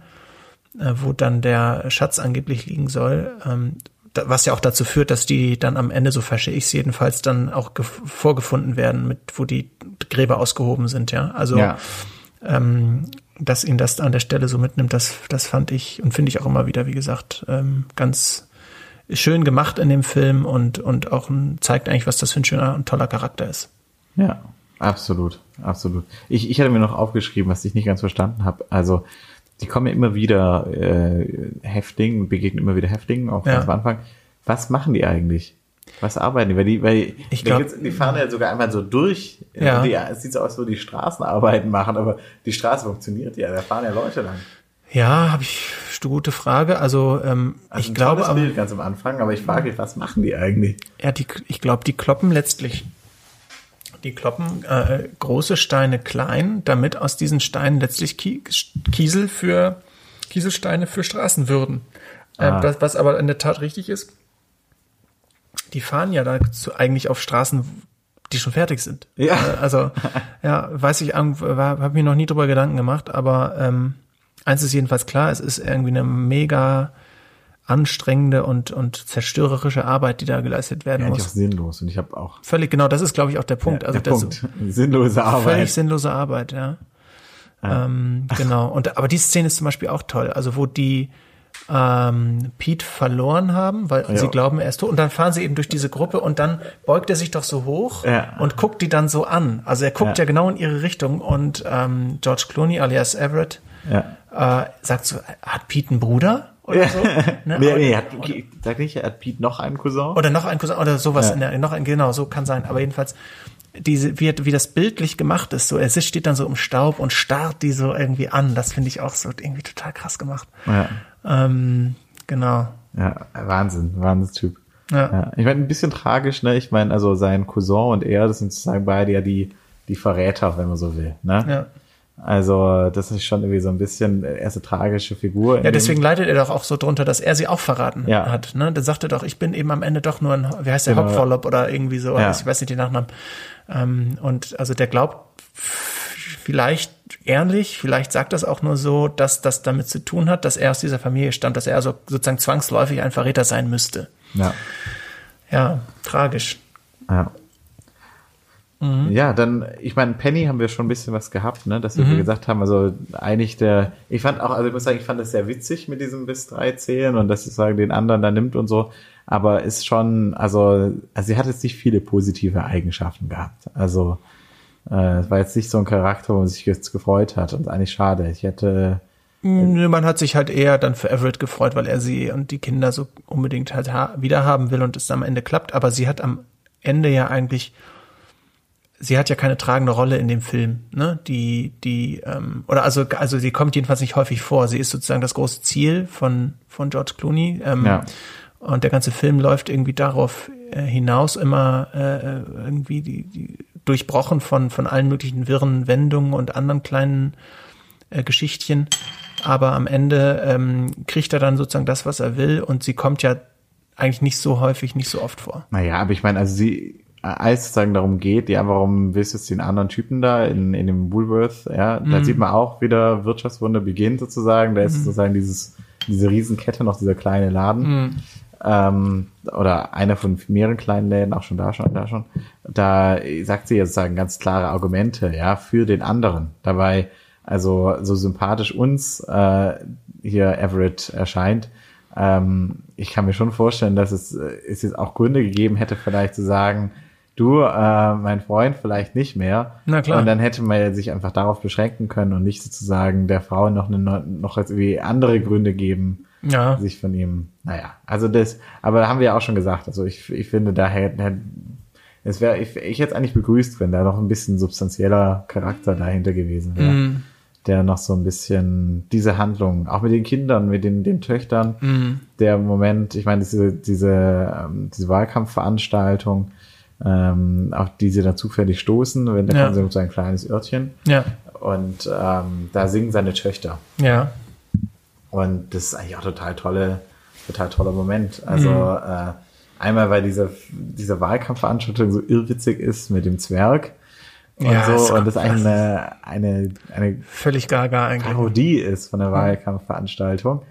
äh, wo dann der Schatz angeblich liegen soll, ähm, was ja auch dazu führt, dass die dann am Ende, so verstehe ich es jedenfalls, dann auch gef- vorgefunden werden, mit wo die Gräber ausgehoben sind, ja. Also Ja. Ähm, dass ihn das an der Stelle so mitnimmt, das, das fand ich und finde ich auch immer wieder, wie gesagt, ähm, ganz schön gemacht in dem Film und, und auch zeigt eigentlich, was das für ein schöner und toller Charakter ist. Ja, absolut, absolut. Ich, ich hatte mir noch aufgeschrieben, was ich nicht ganz verstanden habe. Also, die kommen ja immer wieder äh, Häftlingen, begegnen immer wieder Häftlingen, auch Ja. ganz am Anfang. Was machen die eigentlich? Was arbeiten die? Weil die, weil Ich glaub- die fahren ja sogar einmal so durch. Ja. Die, es sieht so aus, wo die Straßenarbeiten machen, aber die Straße funktioniert ja, da fahren ja Leute lang. Ja, habe ich gute Frage. Also, ähm, Also ich ein glaube, aber, Bild ganz am Anfang, aber ich frage was machen die eigentlich? Ja, die, ich glaube, die kloppen letztlich. Die kloppen äh, große Steine klein, damit aus diesen Steinen letztlich Ki Kiesel für Kieselsteine für Straßen würden. Ähm, Ah. das, was aber in der Tat richtig ist, die fahren ja dazu eigentlich auf Straßen, die schon fertig sind. Ja. Äh, Also, ja, weiß ich, habe mir noch nie drüber Gedanken gemacht, aber ähm, eins ist jedenfalls klar, es ist irgendwie eine mega anstrengende und, und zerstörerische Arbeit, die da geleistet werden Ja, eigentlich auch muss. sinnlos. Und ich habe auch Völlig genau, das ist, glaube ich, auch der Punkt. also der das- Punkt. Sinnlose Arbeit. Völlig sinnlose Arbeit, ja. Ähm, genau. Und aber die Szene ist zum Beispiel auch toll. Also wo die ähm, Pete verloren haben, weil Ja. sie glauben, er ist tot. Und dann fahren sie eben durch diese Gruppe und dann beugt er sich doch so hoch Ja. und guckt die dann so an. Also er guckt Ja. ja, genau in ihre Richtung und ähm, George Clooney alias Everett äh, sagt so, hat Pete einen Bruder oder so? Ne? Nee, nee, hat, sag nicht, hat Pete noch einen Cousin? Oder noch ein Cousin oder sowas in der, noch ein, genau, so kann sein. Aber jedenfalls, diese, wie, wie das bildlich gemacht ist, so, er steht dann so im Staub und starrt die so irgendwie an. Das finde ich auch so irgendwie total krass gemacht. Ja. Ähm, genau. Ja, Wahnsinn, Wahnsinnstyp. Ja. Ja. Ich meine, ein bisschen tragisch, ne? Ich meine, also sein Cousin und er, das sind sozusagen beide ja die, die Verräter, wenn man so will. Ne? Ja. Also das ist schon irgendwie so ein bisschen, er ist eine tragische Figur. Ja, deswegen leidet er doch auch so drunter, dass er sie auch verraten Ja. hat. Ne? Dann sagt er doch, ich bin eben am Ende doch nur ein, wie heißt der, Genau. Hopfollop oder irgendwie so, Ja. ich weiß nicht den Nachnamen. Ähm, und also der glaubt vielleicht ehrlich, vielleicht sagt das auch nur so, dass das damit zu tun hat, dass er aus dieser Familie stammt, dass er also sozusagen zwangsläufig ein Verräter sein müsste. Ja. Ja, tragisch. Ja. Mhm. Ja, dann, ich meine, Penny haben wir schon ein bisschen was gehabt, ne, dass wir Mhm. gesagt haben, also eigentlich der, ich fand auch, also ich muss sagen, ich fand das sehr witzig mit diesem bis drei zählen und dass es sagen den anderen da nimmt und so, aber ist schon, also, also sie hat jetzt nicht viele positive Eigenschaften gehabt. Also es war jetzt nicht so ein Charakter, wo man sich jetzt gefreut hat und eigentlich schade. Ich hätte, Nö, Man hat sich halt eher dann für Everett gefreut, weil er sie und die Kinder so unbedingt halt ha wieder haben will und es am Ende klappt. Aber sie hat am Ende ja eigentlich, sie hat ja keine tragende Rolle in dem Film, ne? Die, die, ähm, oder also, also sie kommt jedenfalls nicht häufig vor. Sie ist sozusagen das große Ziel von von George Clooney. Ähm, Ja. Und der ganze Film läuft irgendwie darauf äh, hinaus, immer äh, irgendwie die, die durchbrochen von von allen möglichen wirren Wendungen und anderen kleinen äh, Geschichtchen. Aber am Ende ähm, kriegt er dann sozusagen das, was er will. Und sie kommt ja eigentlich nicht so häufig, nicht so oft vor. naja, aber ich meine, also sie, als es sozusagen darum geht, ja, warum willst du jetzt den anderen Typen da in, in dem Woolworth, ja, Mhm. da sieht man auch wieder Wirtschaftswunder beginnt sozusagen, da ist sozusagen dieses, diese Riesenkette noch dieser kleine Laden. Mhm. Ähm, oder einer von mehreren kleinen Läden, auch schon da schon, da schon. Da sagt sie jetzt sagen ganz klare Argumente, ja, für den anderen. Dabei, also so sympathisch uns äh, hier Everett erscheint, ähm, ich kann mir schon vorstellen, dass es, äh, es jetzt auch Gründe gegeben hätte, vielleicht zu sagen, du, äh, mein Freund, vielleicht nicht mehr. Na klar. Und dann hätte man ja sich einfach darauf beschränken können und nicht sozusagen der Frau noch eine noch irgendwie andere Gründe geben, Ja. sich von ihm, naja, also das, aber haben wir ja auch schon gesagt, also ich, ich finde, da hätte, es wäre, ich, ich hätte es eigentlich begrüßt, wenn da noch ein bisschen substanzieller Charakter dahinter gewesen wäre, Mhm. der noch so ein bisschen diese Handlung, auch mit den Kindern, mit den, den Töchtern, Mhm. der Moment, ich meine, diese, diese, ähm, diese Wahlkampfveranstaltung, ähm, auf die sie dann zufällig stoßen, wenn der Ja. kommt so ein kleines Örtchen Ja. und ähm, da singen seine Töchter. Ja. Und das ist eigentlich auch total tolle, total toller Moment. Also Mhm. äh, einmal, weil diese, diese Wahlkampfveranstaltung so irrwitzig ist mit dem Zwerg und Ja, so. Und das eigentlich eine, eine, eine Völlig gaga eigentlich. Parodie ist von der Wahlkampfveranstaltung.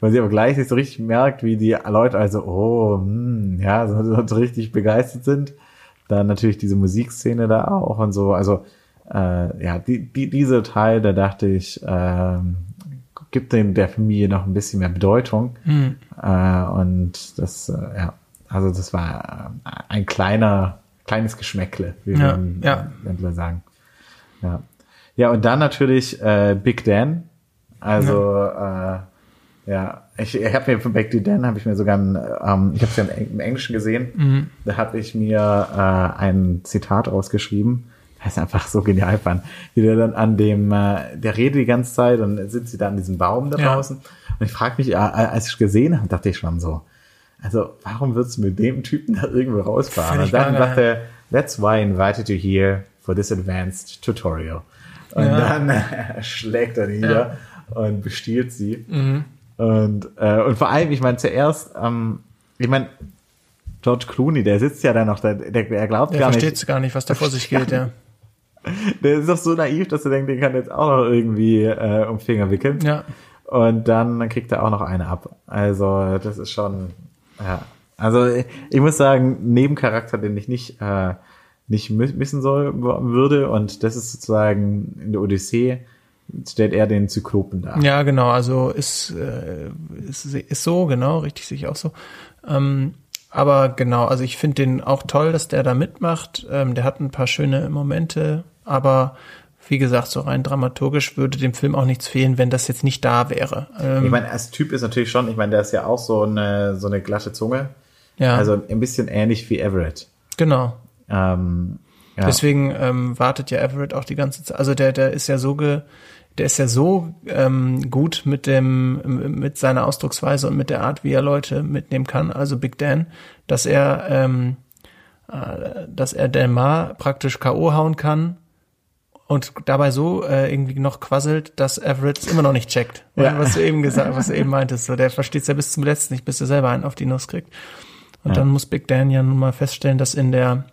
Weil sie aber gleichzeitig so richtig merkt, wie die Leute also, oh, hm, ja, so, so richtig begeistert sind. Dann natürlich diese Musikszene da auch und so. Also, äh, ja, die, die, dieser Teil, da dachte ich, ähm, gibt dem der Familie noch ein bisschen mehr Bedeutung. Mhm. Äh, und das, äh, ja, also das war äh, ein kleiner, kleines Geschmäckle, wie Ja, wir ja. Wendler sagen. Ja. Ja, und dann natürlich äh, Big Dan. Also äh, ja, ich, ich habe mir von Big Dan habe ich mir sogar ein, ähm, ich habe es ja im Englischen gesehen. Mhm. Da habe ich mir äh, ein Zitat rausgeschrieben. Das ist einfach so genial fand. Wie der dann an dem, äh, der redet die ganze Zeit und dann sitzt sie da an diesem Baum da Ja. draußen. Und ich frage mich, äh, als ich gesehen habe, dachte ich schon so, also warum würdest du mit dem Typen da irgendwo rausfahren? Völlig Und dann sagt er, that's why I invited you here for this advanced tutorial. Und Ja. dann äh, schlägt er nieder und bestiehlt sie. Mhm. Und, äh, und vor allem, ich meine, zuerst, ähm, ich meine, George Clooney, der sitzt ja da noch, der, der, er glaubt Der gar versteht nicht, gar nicht, was da vor sich geht, ja. Der ist doch so naiv, dass er denkt, den kann jetzt auch noch irgendwie äh, um Finger wickeln. Ja. Und dann, kriegt er auch noch eine ab. Also, das ist schon, ja. Also, ich, muss sagen, Nebencharakter, den ich nicht, äh, nicht mi- missen soll, würde. Und das ist sozusagen in der Odyssee, stellt er den Zyklopen dar. Ja, genau, also ist, äh, ist, ist so, genau, richtig sehe ich auch so. Ähm, aber genau, also ich finde den auch toll, dass der da mitmacht. Ähm, der hat ein paar schöne Momente, aber wie gesagt, so rein dramaturgisch würde dem Film auch nichts fehlen, wenn das jetzt nicht da wäre. Ähm, Ich meine, als Typ ist natürlich schon, ich meine, der ist ja auch so eine, so eine glatte Zunge. ja, Also ein bisschen ähnlich wie Everett. genau. Ähm, ja. Deswegen ähm, wartet ja Everett auch die ganze Zeit. Also der, der ist ja so ge, der ist ja so ähm, gut mit dem, mit seiner Ausdrucksweise und mit der Art, wie er Leute mitnehmen kann, also Big Dan, dass er, ähm, äh, dass er Delmar praktisch K.O. hauen kann, und dabei so äh, irgendwie noch quasselt, dass Everett es immer noch nicht checkt. Ja. Was du eben gesagt, was du eben meintest, so der versteht es ja bis zum letzten nicht, bis er selber einen auf die Nuss kriegt. Und ja. dann muss Big Dan ja nun mal feststellen, dass in der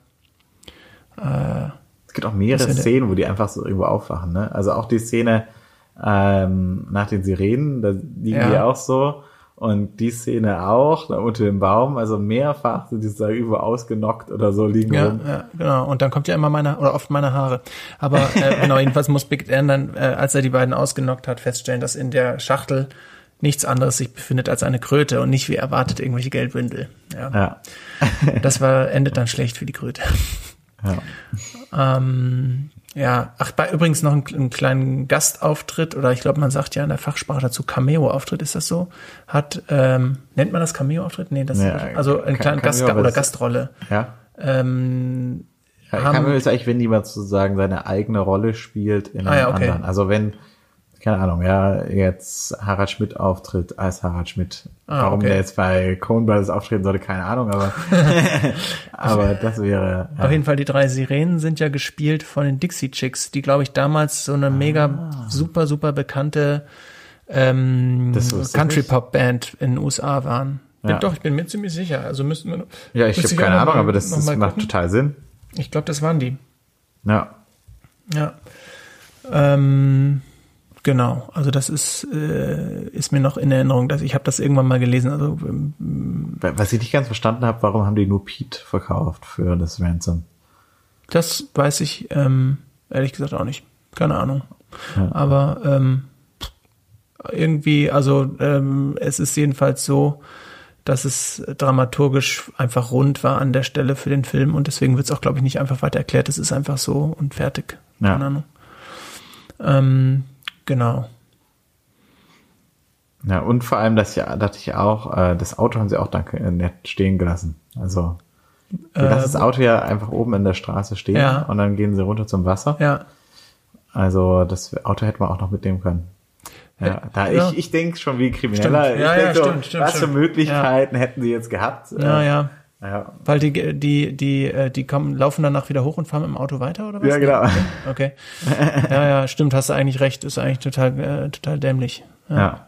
äh, es gibt auch mehrere Szenen, wo die einfach so irgendwo aufwachen, ne? Also auch die Szene ähm, nach den Sirenen, da liegen ja. die auch so. Und die Szene auch, da unter dem Baum, also mehrfach sind die irgendwo ausgenockt oder so liegen ja, rum. Ja, genau. Und dann kommt ja immer meine, oder oft meine Haare. Aber äh, genau, jedenfalls muss Big Dan dann, äh, als er die beiden ausgenockt hat, feststellen, dass in der Schachtel nichts anderes sich befindet als eine Kröte und nicht wie erwartet irgendwelche Geldbündel. Ja. ja. das war, endet dann schlecht für die Kröte. Ja. ähm, ja, ach, bei übrigens noch einen, einen kleinen Gastauftritt oder ich glaube, man sagt ja in der Fachsprache dazu Cameo-Auftritt, ist das so? Hat, ähm, nennt man das Cameo-Auftritt? Nee, das ja, ist, also einen kleinen Gast oder Gastrolle. Ja. Ähm, ja, Cameo ist eigentlich, wenn jemand sozusagen seine eigene Rolle spielt in einem ah, ja, okay. anderen. Also wenn keine Ahnung, ja, jetzt Harald Schmidt auftritt als Harald Schmidt. Ah, Warum okay. der jetzt bei Coen Brothers auftreten sollte, keine Ahnung, aber, aber das wäre. Ja. Auf jeden Fall, die drei Sirenen sind ja gespielt von den Dixie Chicks, die, glaube ich, damals so eine mega ah. super, super bekannte ähm, Country-Pop-Band in den USA waren. Ja. Doch, ich bin mir ziemlich sicher. Also müssten wir. Ja, ich habe keine Ahnung, aber das, das macht total Sinn. Ich glaube, das waren die. Ja. Ja. Ähm, Genau, also das ist, äh, ist mir noch in Erinnerung, dass ich habe das irgendwann mal gelesen. Also ähm, was ich nicht ganz verstanden habe, warum haben die nur Pete verkauft für das Ransom? Das weiß ich ähm, ehrlich gesagt auch nicht. Keine Ahnung. Ja. Aber ähm, irgendwie, also ähm, es ist jedenfalls so, dass es dramaturgisch einfach rund war an der Stelle für den Film und deswegen wird es auch, glaube ich, nicht einfach weiter erklärt. Es ist einfach so und fertig. Keine ja. Ahnung. Ähm, Genau. Ja, und vor allem, dass ja, dachte ich auch, äh, das Auto haben sie auch danke äh, nett stehen gelassen. Also, die äh, lassen das Auto ja einfach oben in der Straße stehen ja. und dann gehen sie runter zum Wasser. Ja. Also, das Auto hätte man auch noch mitnehmen können. Ja, da ja. ich, ich denke schon wie Krimineller. Stimmt. Ja, ich ja, so, stimmt, stimmt, was für Möglichkeiten hätten sie jetzt gehabt? Ja, äh, ja. Ja. Weil die, die, die, äh, die kommen, laufen danach wieder hoch und fahren mit dem Auto weiter, oder was? Ja, genau. Okay. Ja, ja, stimmt, hast du eigentlich recht, ist eigentlich total, äh, total dämlich. Ja. ja.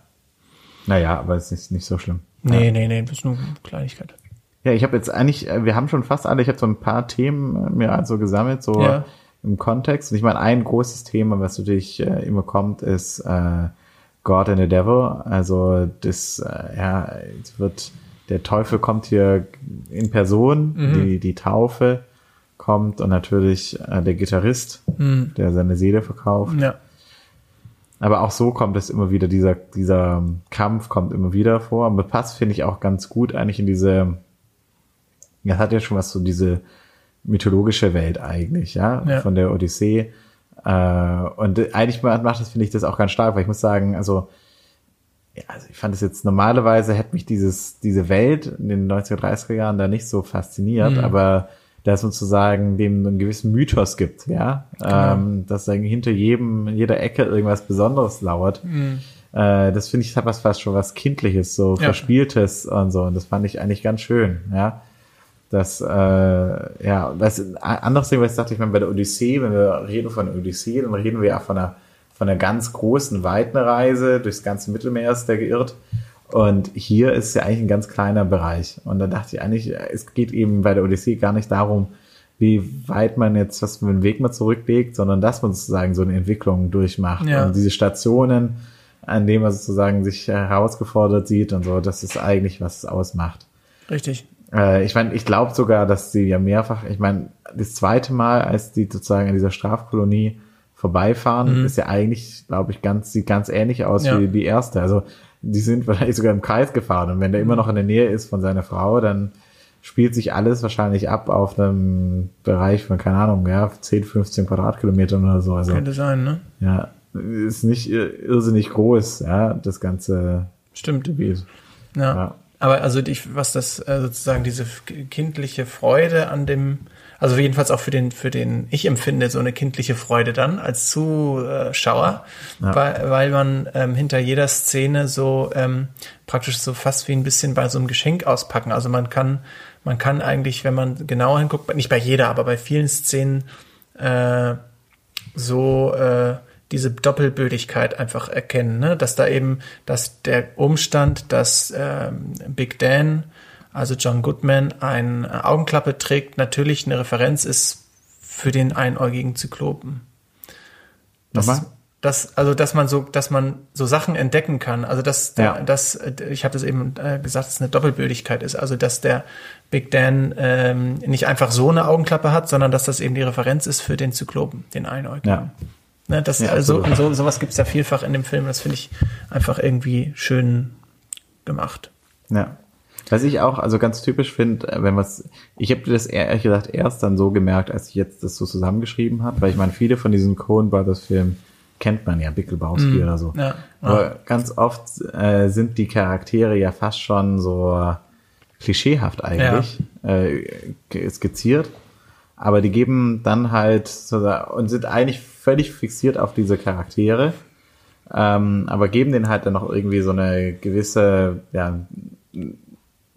Naja, aber es ist nicht so schlimm. Nee, ja. nee, nee, das ist nur Kleinigkeit. Ja, ich habe jetzt eigentlich, äh, wir haben schon fast alle, ich habe so ein paar Themen äh, mir also gesammelt, so ja. im Kontext. Und ich meine, ein großes Thema, was natürlich äh, immer kommt, ist äh, God and the Devil. Also das, äh, ja, es wird der Teufel kommt hier in Person, mhm. die, die Taufe kommt und natürlich äh, der Gitarrist, mhm. der seine Seele verkauft. Ja. Aber auch so kommt es immer wieder, dieser, dieser Kampf kommt immer wieder vor. Aber passt, finde ich, auch ganz gut eigentlich in diese, ja, hat ja schon was so diese mythologische Welt eigentlich, ja, ja. von der Odyssee. Äh, und eigentlich macht das, finde ich, das auch ganz stark, weil ich muss sagen, also ja, also ich fand es jetzt normalerweise hätte mich dieses, diese Welt in den 1930er Jahren da nicht so fasziniert, mhm. aber da es sozusagen dem einen gewissen Mythos gibt, ja, genau. ähm, dass dann hinter jedem, jeder Ecke irgendwas Besonderes lauert. Mhm. Äh, das finde ich hat was fast schon was Kindliches, so ja. Verspieltes und so. Und das fand ich eigentlich ganz schön, ja. Das, äh, ja, das anderes Ding, was ich dachte, ich meine, bei der Odyssee, wenn wir reden von der Odyssee, dann reden wir ja von einer von einer ganz großen, weiten Reise durchs ganze Mittelmeer ist der geirrt. Und hier ist ja eigentlich ein ganz kleiner Bereich. Und da dachte ich eigentlich, es geht eben bei der Odyssee gar nicht darum, wie weit man jetzt, was für einen Weg man zurücklegt, sondern dass man sozusagen so eine Entwicklung durchmacht. Ja. Und diese Stationen, an denen man sozusagen sich herausgefordert sieht und so, das ist eigentlich, was es ausmacht. Richtig. Äh, ich meine, ich glaube sogar, dass sie ja mehrfach, ich meine, das zweite Mal, als die sozusagen in dieser Strafkolonie vorbeifahren, mhm. ist ja eigentlich, glaube ich, ganz, sieht ganz ähnlich aus ja. wie die erste. Also die sind wahrscheinlich sogar im Kreis gefahren und wenn der immer noch in der Nähe ist von seiner Frau, dann spielt sich alles wahrscheinlich ab auf einem Bereich von, keine Ahnung, ja, 10, 15 Quadratkilometern oder so. Also, Könnte sein, ne? Ja, ist nicht irrsinnig groß, ja, das ganze Stimmt. Gebiet. Ja. ja. Aber also ich, was das äh, sozusagen diese kindliche Freude an dem also jedenfalls auch für den, für den, ich empfinde so eine kindliche Freude dann als Zuschauer, ja. weil, weil man ähm, hinter jeder Szene so ähm, praktisch so fast wie ein bisschen bei so einem Geschenk auspacken. Also man kann, man kann eigentlich, wenn man genauer hinguckt, nicht bei jeder, aber bei vielen Szenen äh, so äh, diese Doppelbödigkeit einfach erkennen, ne? dass da eben, dass der Umstand, dass ähm, Big Dan, also John Goodman, eine Augenklappe trägt, natürlich eine Referenz ist für den einäugigen Zyklopen. Das, Nochmal? das, also dass man so, dass man so Sachen entdecken kann. Also dass, der, Ja. dass ich habe das eben äh, gesagt, dass es eine Doppelbödigkeit ist. Also dass der Big Dan ähm, nicht einfach so eine Augenklappe hat, sondern dass das eben die Referenz ist für den Zyklopen, den Einäugigen. Ja. Ne, das, Ja, also absolut. und so, sowas gibt's ja vielfach in dem Film. Das finde ich einfach irgendwie schön gemacht. Ja. Was ich auch also ganz typisch finde, äh, wenn was, ich habe das ehrlich gesagt erst dann so gemerkt, als ich jetzt das so zusammengeschrieben habe, weil ich meine, viele von diesen Coen Brothers Filmen kennt man ja, Big Lebowski oder so. Ja. Aber ganz oft äh, sind die Charaktere ja fast schon so klischeehaft eigentlich äh, skizziert. Aber die geben dann halt und sind eigentlich völlig fixiert auf diese Charaktere, ähm, aber geben denen halt dann noch irgendwie so eine gewisse ja,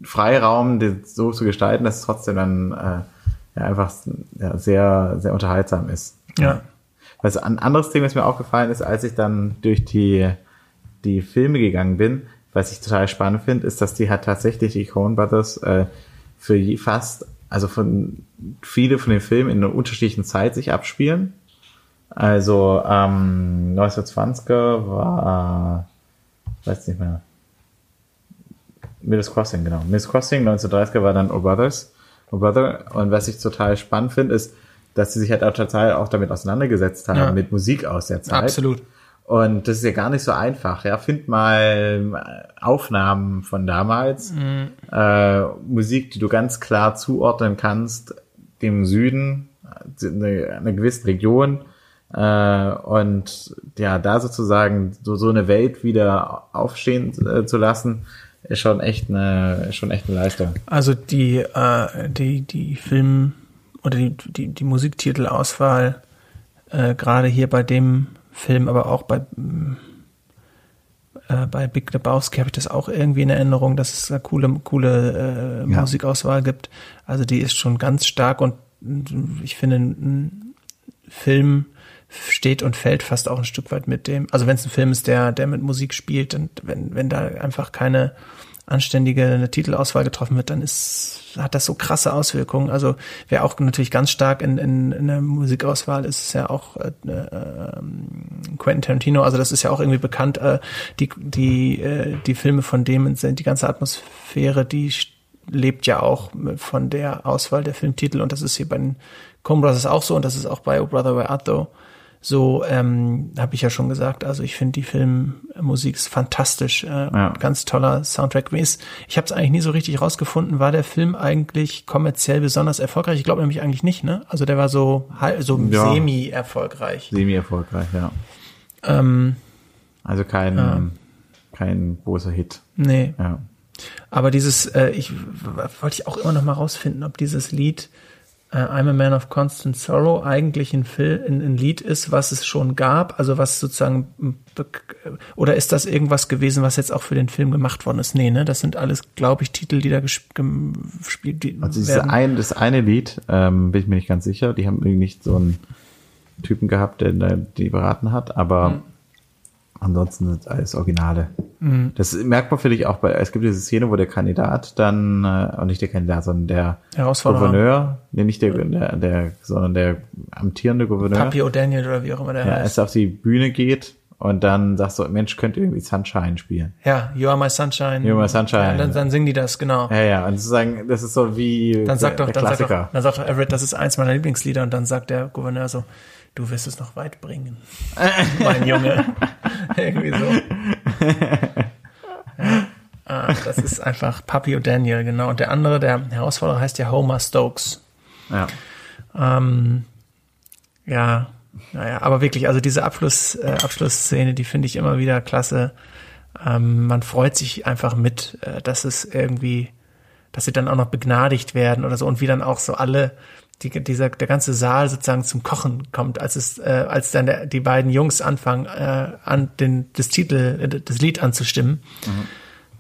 Freiraum, den so zu gestalten, dass es trotzdem dann äh, ja, einfach ja, sehr, sehr unterhaltsam ist. Ja. Was ein anderes Ding, was mir aufgefallen ist, als ich dann durch die, die Filme gegangen bin, was ich total spannend finde, ist, dass die halt tatsächlich die Coen Brothers äh, für je, fast, also von viele von den Filmen in einer unterschiedlichen Zeit sich abspielen. Also ähm, 1920er war, weiß nicht mehr, Mills Crossing, genau. Mills Crossing, 1930er war dann Oh Brothers, Oh Brother. Und was ich total spannend finde, ist, dass sie sich halt auch total auch damit auseinandergesetzt haben, Ja. mit Musik aus der Zeit. Absolut. Und das ist ja gar nicht so einfach. Ja, find mal Aufnahmen von damals, äh, Musik, die du ganz klar zuordnen kannst, dem Süden, eine, einer gewissen Region. Äh, und ja, da sozusagen so, so eine Welt wieder aufstehen äh, zu lassen, ist schon echt eine, schon echt eine Leistung. Also die, äh, die, die Film- oder die, die, die Musiktitelauswahl, äh, gerade hier bei dem Film, aber auch bei, äh, bei Big Lebowski habe ich das auch irgendwie in Erinnerung, dass es da coole, coole äh, Ja. Musikauswahl gibt. Also die ist schon ganz stark und mm, ich finde, ein Film steht und fällt fast auch ein Stück weit mit dem. Also wenn es ein Film ist, der, der mit Musik spielt und wenn, wenn da einfach keine anständige Titelauswahl getroffen wird, dann ist, hat das so krasse Auswirkungen. Also wer auch natürlich ganz stark in, in, in der Musikauswahl ist, ist ja auch äh, ähm, Quentin Tarantino. Also das ist ja auch irgendwie bekannt. Äh, die, die, äh, die Filme von dem sind die ganze Atmosphäre, die lebt ja auch von der Auswahl der Filmtitel und das ist hier bei den Coen Brothers auch so und das ist auch bei Oh Brother Where Art Thou so, ähm, habe ich ja schon gesagt. Also ich finde die Filmmusik ist fantastisch, äh, Ja. ganz toller Soundtrack. Ich habe es eigentlich nie so richtig rausgefunden, war der Film eigentlich kommerziell besonders erfolgreich? Ich glaube nämlich eigentlich nicht, ne? Also der war so so Ja. semi erfolgreich. Semi-erfolgreich, ja. Ähm, Also kein, kein großer Hit. nee. Ja. Aber dieses, äh, ich wollte ich auch immer noch mal rausfinden, ob dieses Lied äh, I'm a Man of Constant Sorrow eigentlich ein, Film, ein, ein Lied ist, was es schon gab, also was sozusagen be- oder ist das irgendwas gewesen, was jetzt auch für den Film gemacht worden ist? Nee, ne? Das sind alles, glaube ich, Titel, die da gespielt die Also werden. ein, das eine Lied, ähm, bin ich mir nicht ganz sicher. Die haben irgendwie nicht so einen Typen gehabt, der da die beraten hat, aber Mhm. Ansonsten sind alles Originale. Das merkt man vielleicht auch bei, es gibt diese Szene, wo der Kandidat dann, äh, und nicht der Kandidat, sondern der. Gouverneur, nee, nicht der, der, der, sondern der amtierende Gouverneur, Papi O'Daniel oder wie auch immer der ja, heißt. erst auf die Bühne geht und dann sagt so, Mensch, könnt ihr irgendwie Sunshine spielen. Ja, You Are My Sunshine. You Are My Sunshine. Ja, dann, dann singen die das, genau. Ja, ja, und sozusagen, das ist so wie Dann sagt der, doch, der dann sagt Klassiker. doch, dann sagt doch Everett, das ist eins meiner Lieblingslieder und dann sagt der Gouverneur so, du wirst es noch weit bringen. mein Junge. Irgendwie so. Ja. Ah, das ist einfach Papi O'Daniel, genau. Und der andere, der Herausforderer heißt ja Homer Stokes. ja. Ähm, ja, naja, aber wirklich, also diese Abschluss, äh, Abschlussszene, die finde ich immer wieder klasse. Ähm, man freut sich einfach mit, äh, dass es irgendwie, dass sie dann auch noch begnadigt werden oder so und wie dann auch so alle, die, dieser, der ganze Saal sozusagen zum Kochen kommt, als es, äh, als dann der, die beiden Jungs anfangen, äh, an den, das Titel, äh, das Lied anzustimmen.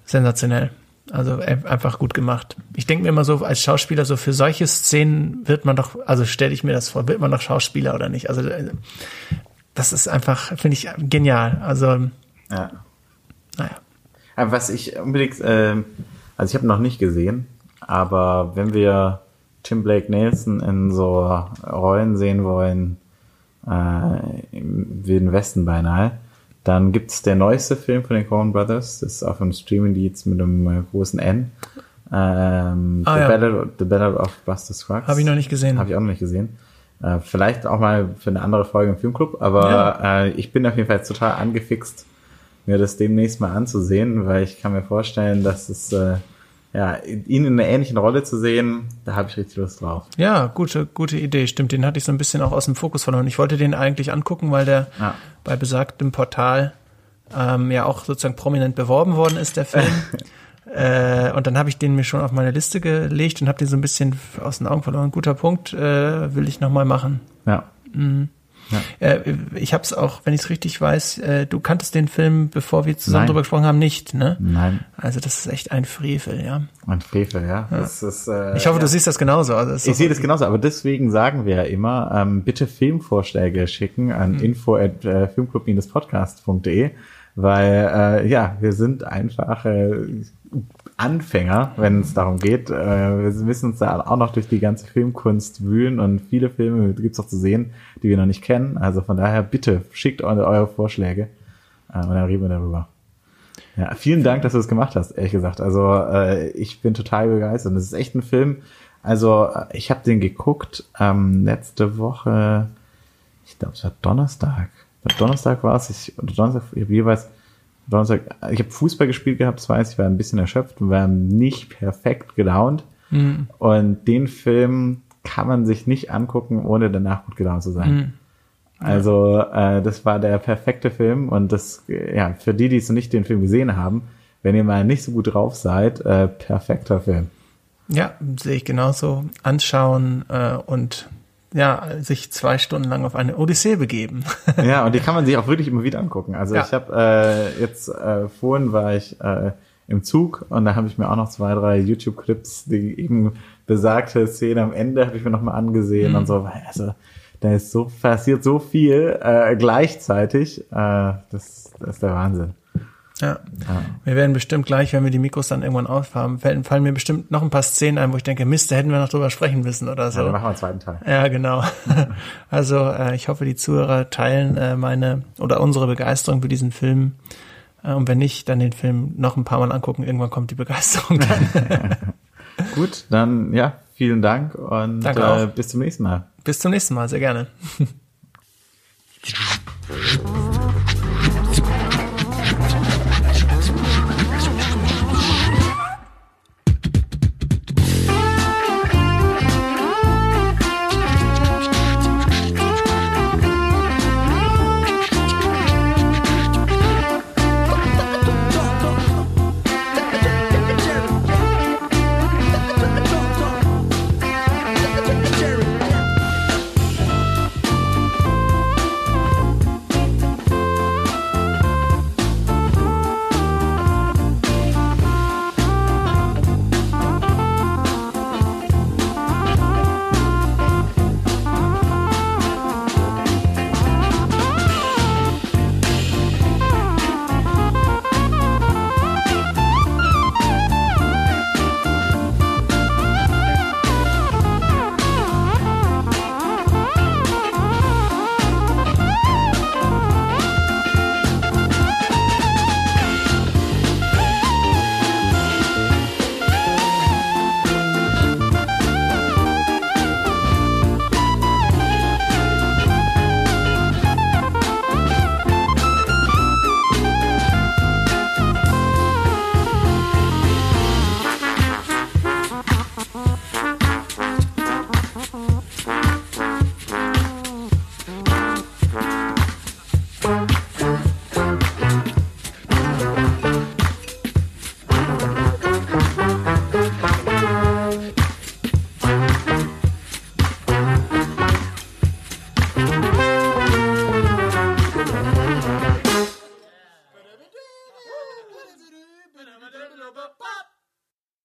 Sensationell. Also einfach gut gemacht. Ich denke mir immer so, als Schauspieler, so für solche Szenen wird man doch, also stelle ich mir das vor, wird man doch Schauspieler oder nicht? Also äh, das ist einfach, finde ich, genial. Also, Ja. naja. Aber was ich unbedingt, ähm, also ich habe noch nicht gesehen, aber wenn wir Tim Blake Nelson in so Rollen sehen wollen, äh, im Wilden Westen beinahe, dann gibt's der neueste Film von den Coen Brothers, das ist auf einem Streaming-Dienst mit einem äh, großen N. Ähm, Ah, The, ja. Battle, The Battle of Buster Scruggs. Habe ich noch nicht gesehen. Habe ich auch noch nicht gesehen. Äh, vielleicht auch mal für eine andere Folge im Filmclub, aber äh, ich bin auf jeden Fall total angefixt, mir das demnächst mal anzusehen, weil ich kann mir vorstellen, dass es äh, ja ihn in einer ähnlichen Rolle zu sehen, da habe ich richtig Lust drauf. Ja, gute, gute Idee. Stimmt, den hatte ich so ein bisschen auch aus dem Fokus verloren. Ich wollte den eigentlich angucken, weil der Ja. bei besagtem Portal ähm, ja auch sozusagen prominent beworben worden ist, der Film. äh, und dann habe ich den mir schon auf meine Liste gelegt und habe den so ein bisschen aus den Augen verloren. Guter Punkt, äh, will ich nochmal machen. Ja. Äh, ich habe es auch, wenn ich es richtig weiß, äh, du kanntest den Film, bevor wir zusammen Nein. drüber gesprochen haben, nicht, ne? Nein, Also das ist echt ein Frevel, ja. ein Frevel, ja. Das ist, äh, Ich hoffe, ja. du siehst das genauso. Also das Ich sehe das genauso, aber deswegen sagen wir ja immer, ähm, bitte Filmvorschläge schicken an Mhm. info at äh, filmclub-podcast.de, weil äh, ja, wir sind einfach äh, Anfänger, wenn es darum geht. Äh, wir müssen uns da auch noch durch die ganze Filmkunst wühlen und viele Filme gibt's auch zu sehen, die wir noch nicht kennen. Also von daher bitte schickt eure, Vorschläge äh, und dann reden wir darüber. Ja, vielen Dank, dass du das gemacht hast, ehrlich gesagt. Also äh, ich bin total begeistert. Das ist echt ein Film. Also äh, ich habe den geguckt ähm, letzte Woche. Ich glaube, es war Donnerstag. Donnerstag war es. Ich, Donnerstag, ich jeweils Donnerstag. Ich habe Fußball gespielt gehabt, das weiß ich, war ein bisschen erschöpft und war nicht perfekt gelaunt. Und den Film kann man sich nicht angucken, ohne danach gut gelaunt zu sein. Also äh, das war der perfekte Film und das, äh, ja, für die, die es noch nicht den Film gesehen haben, wenn ihr mal nicht so gut drauf seid, äh, perfekter Film. Ja, sehe ich genauso. Anschauen äh, und ja, sich zwei Stunden lang auf eine Odyssee begeben. Ja, und die kann man sich auch wirklich immer wieder angucken. Also Ja. ich habe äh, jetzt äh, vorhin war ich äh, im Zug und da habe ich mir auch noch zwei, drei YouTube-Clips, die eben besagte Szene am Ende habe ich mir nochmal angesehen und so, also da ist so passiert so viel äh, gleichzeitig. Äh, das, das ist der Wahnsinn. Ja. Wir werden bestimmt gleich, wenn wir die Mikros dann irgendwann aufhaben, fallen, fallen mir bestimmt noch ein paar Szenen ein, wo ich denke, Mist, da hätten wir noch drüber sprechen müssen oder Ja, so. dann machen wir einen zweiten Teil. Ja, genau. Also äh, ich hoffe, die Zuhörer teilen äh, meine oder unsere Begeisterung für diesen Film. Äh, und wenn nicht, dann den Film noch ein paar Mal angucken. Irgendwann kommt die Begeisterung dann. Gut, dann ja, vielen Dank und äh, bis zum nächsten Mal. Bis zum nächsten Mal, sehr gerne.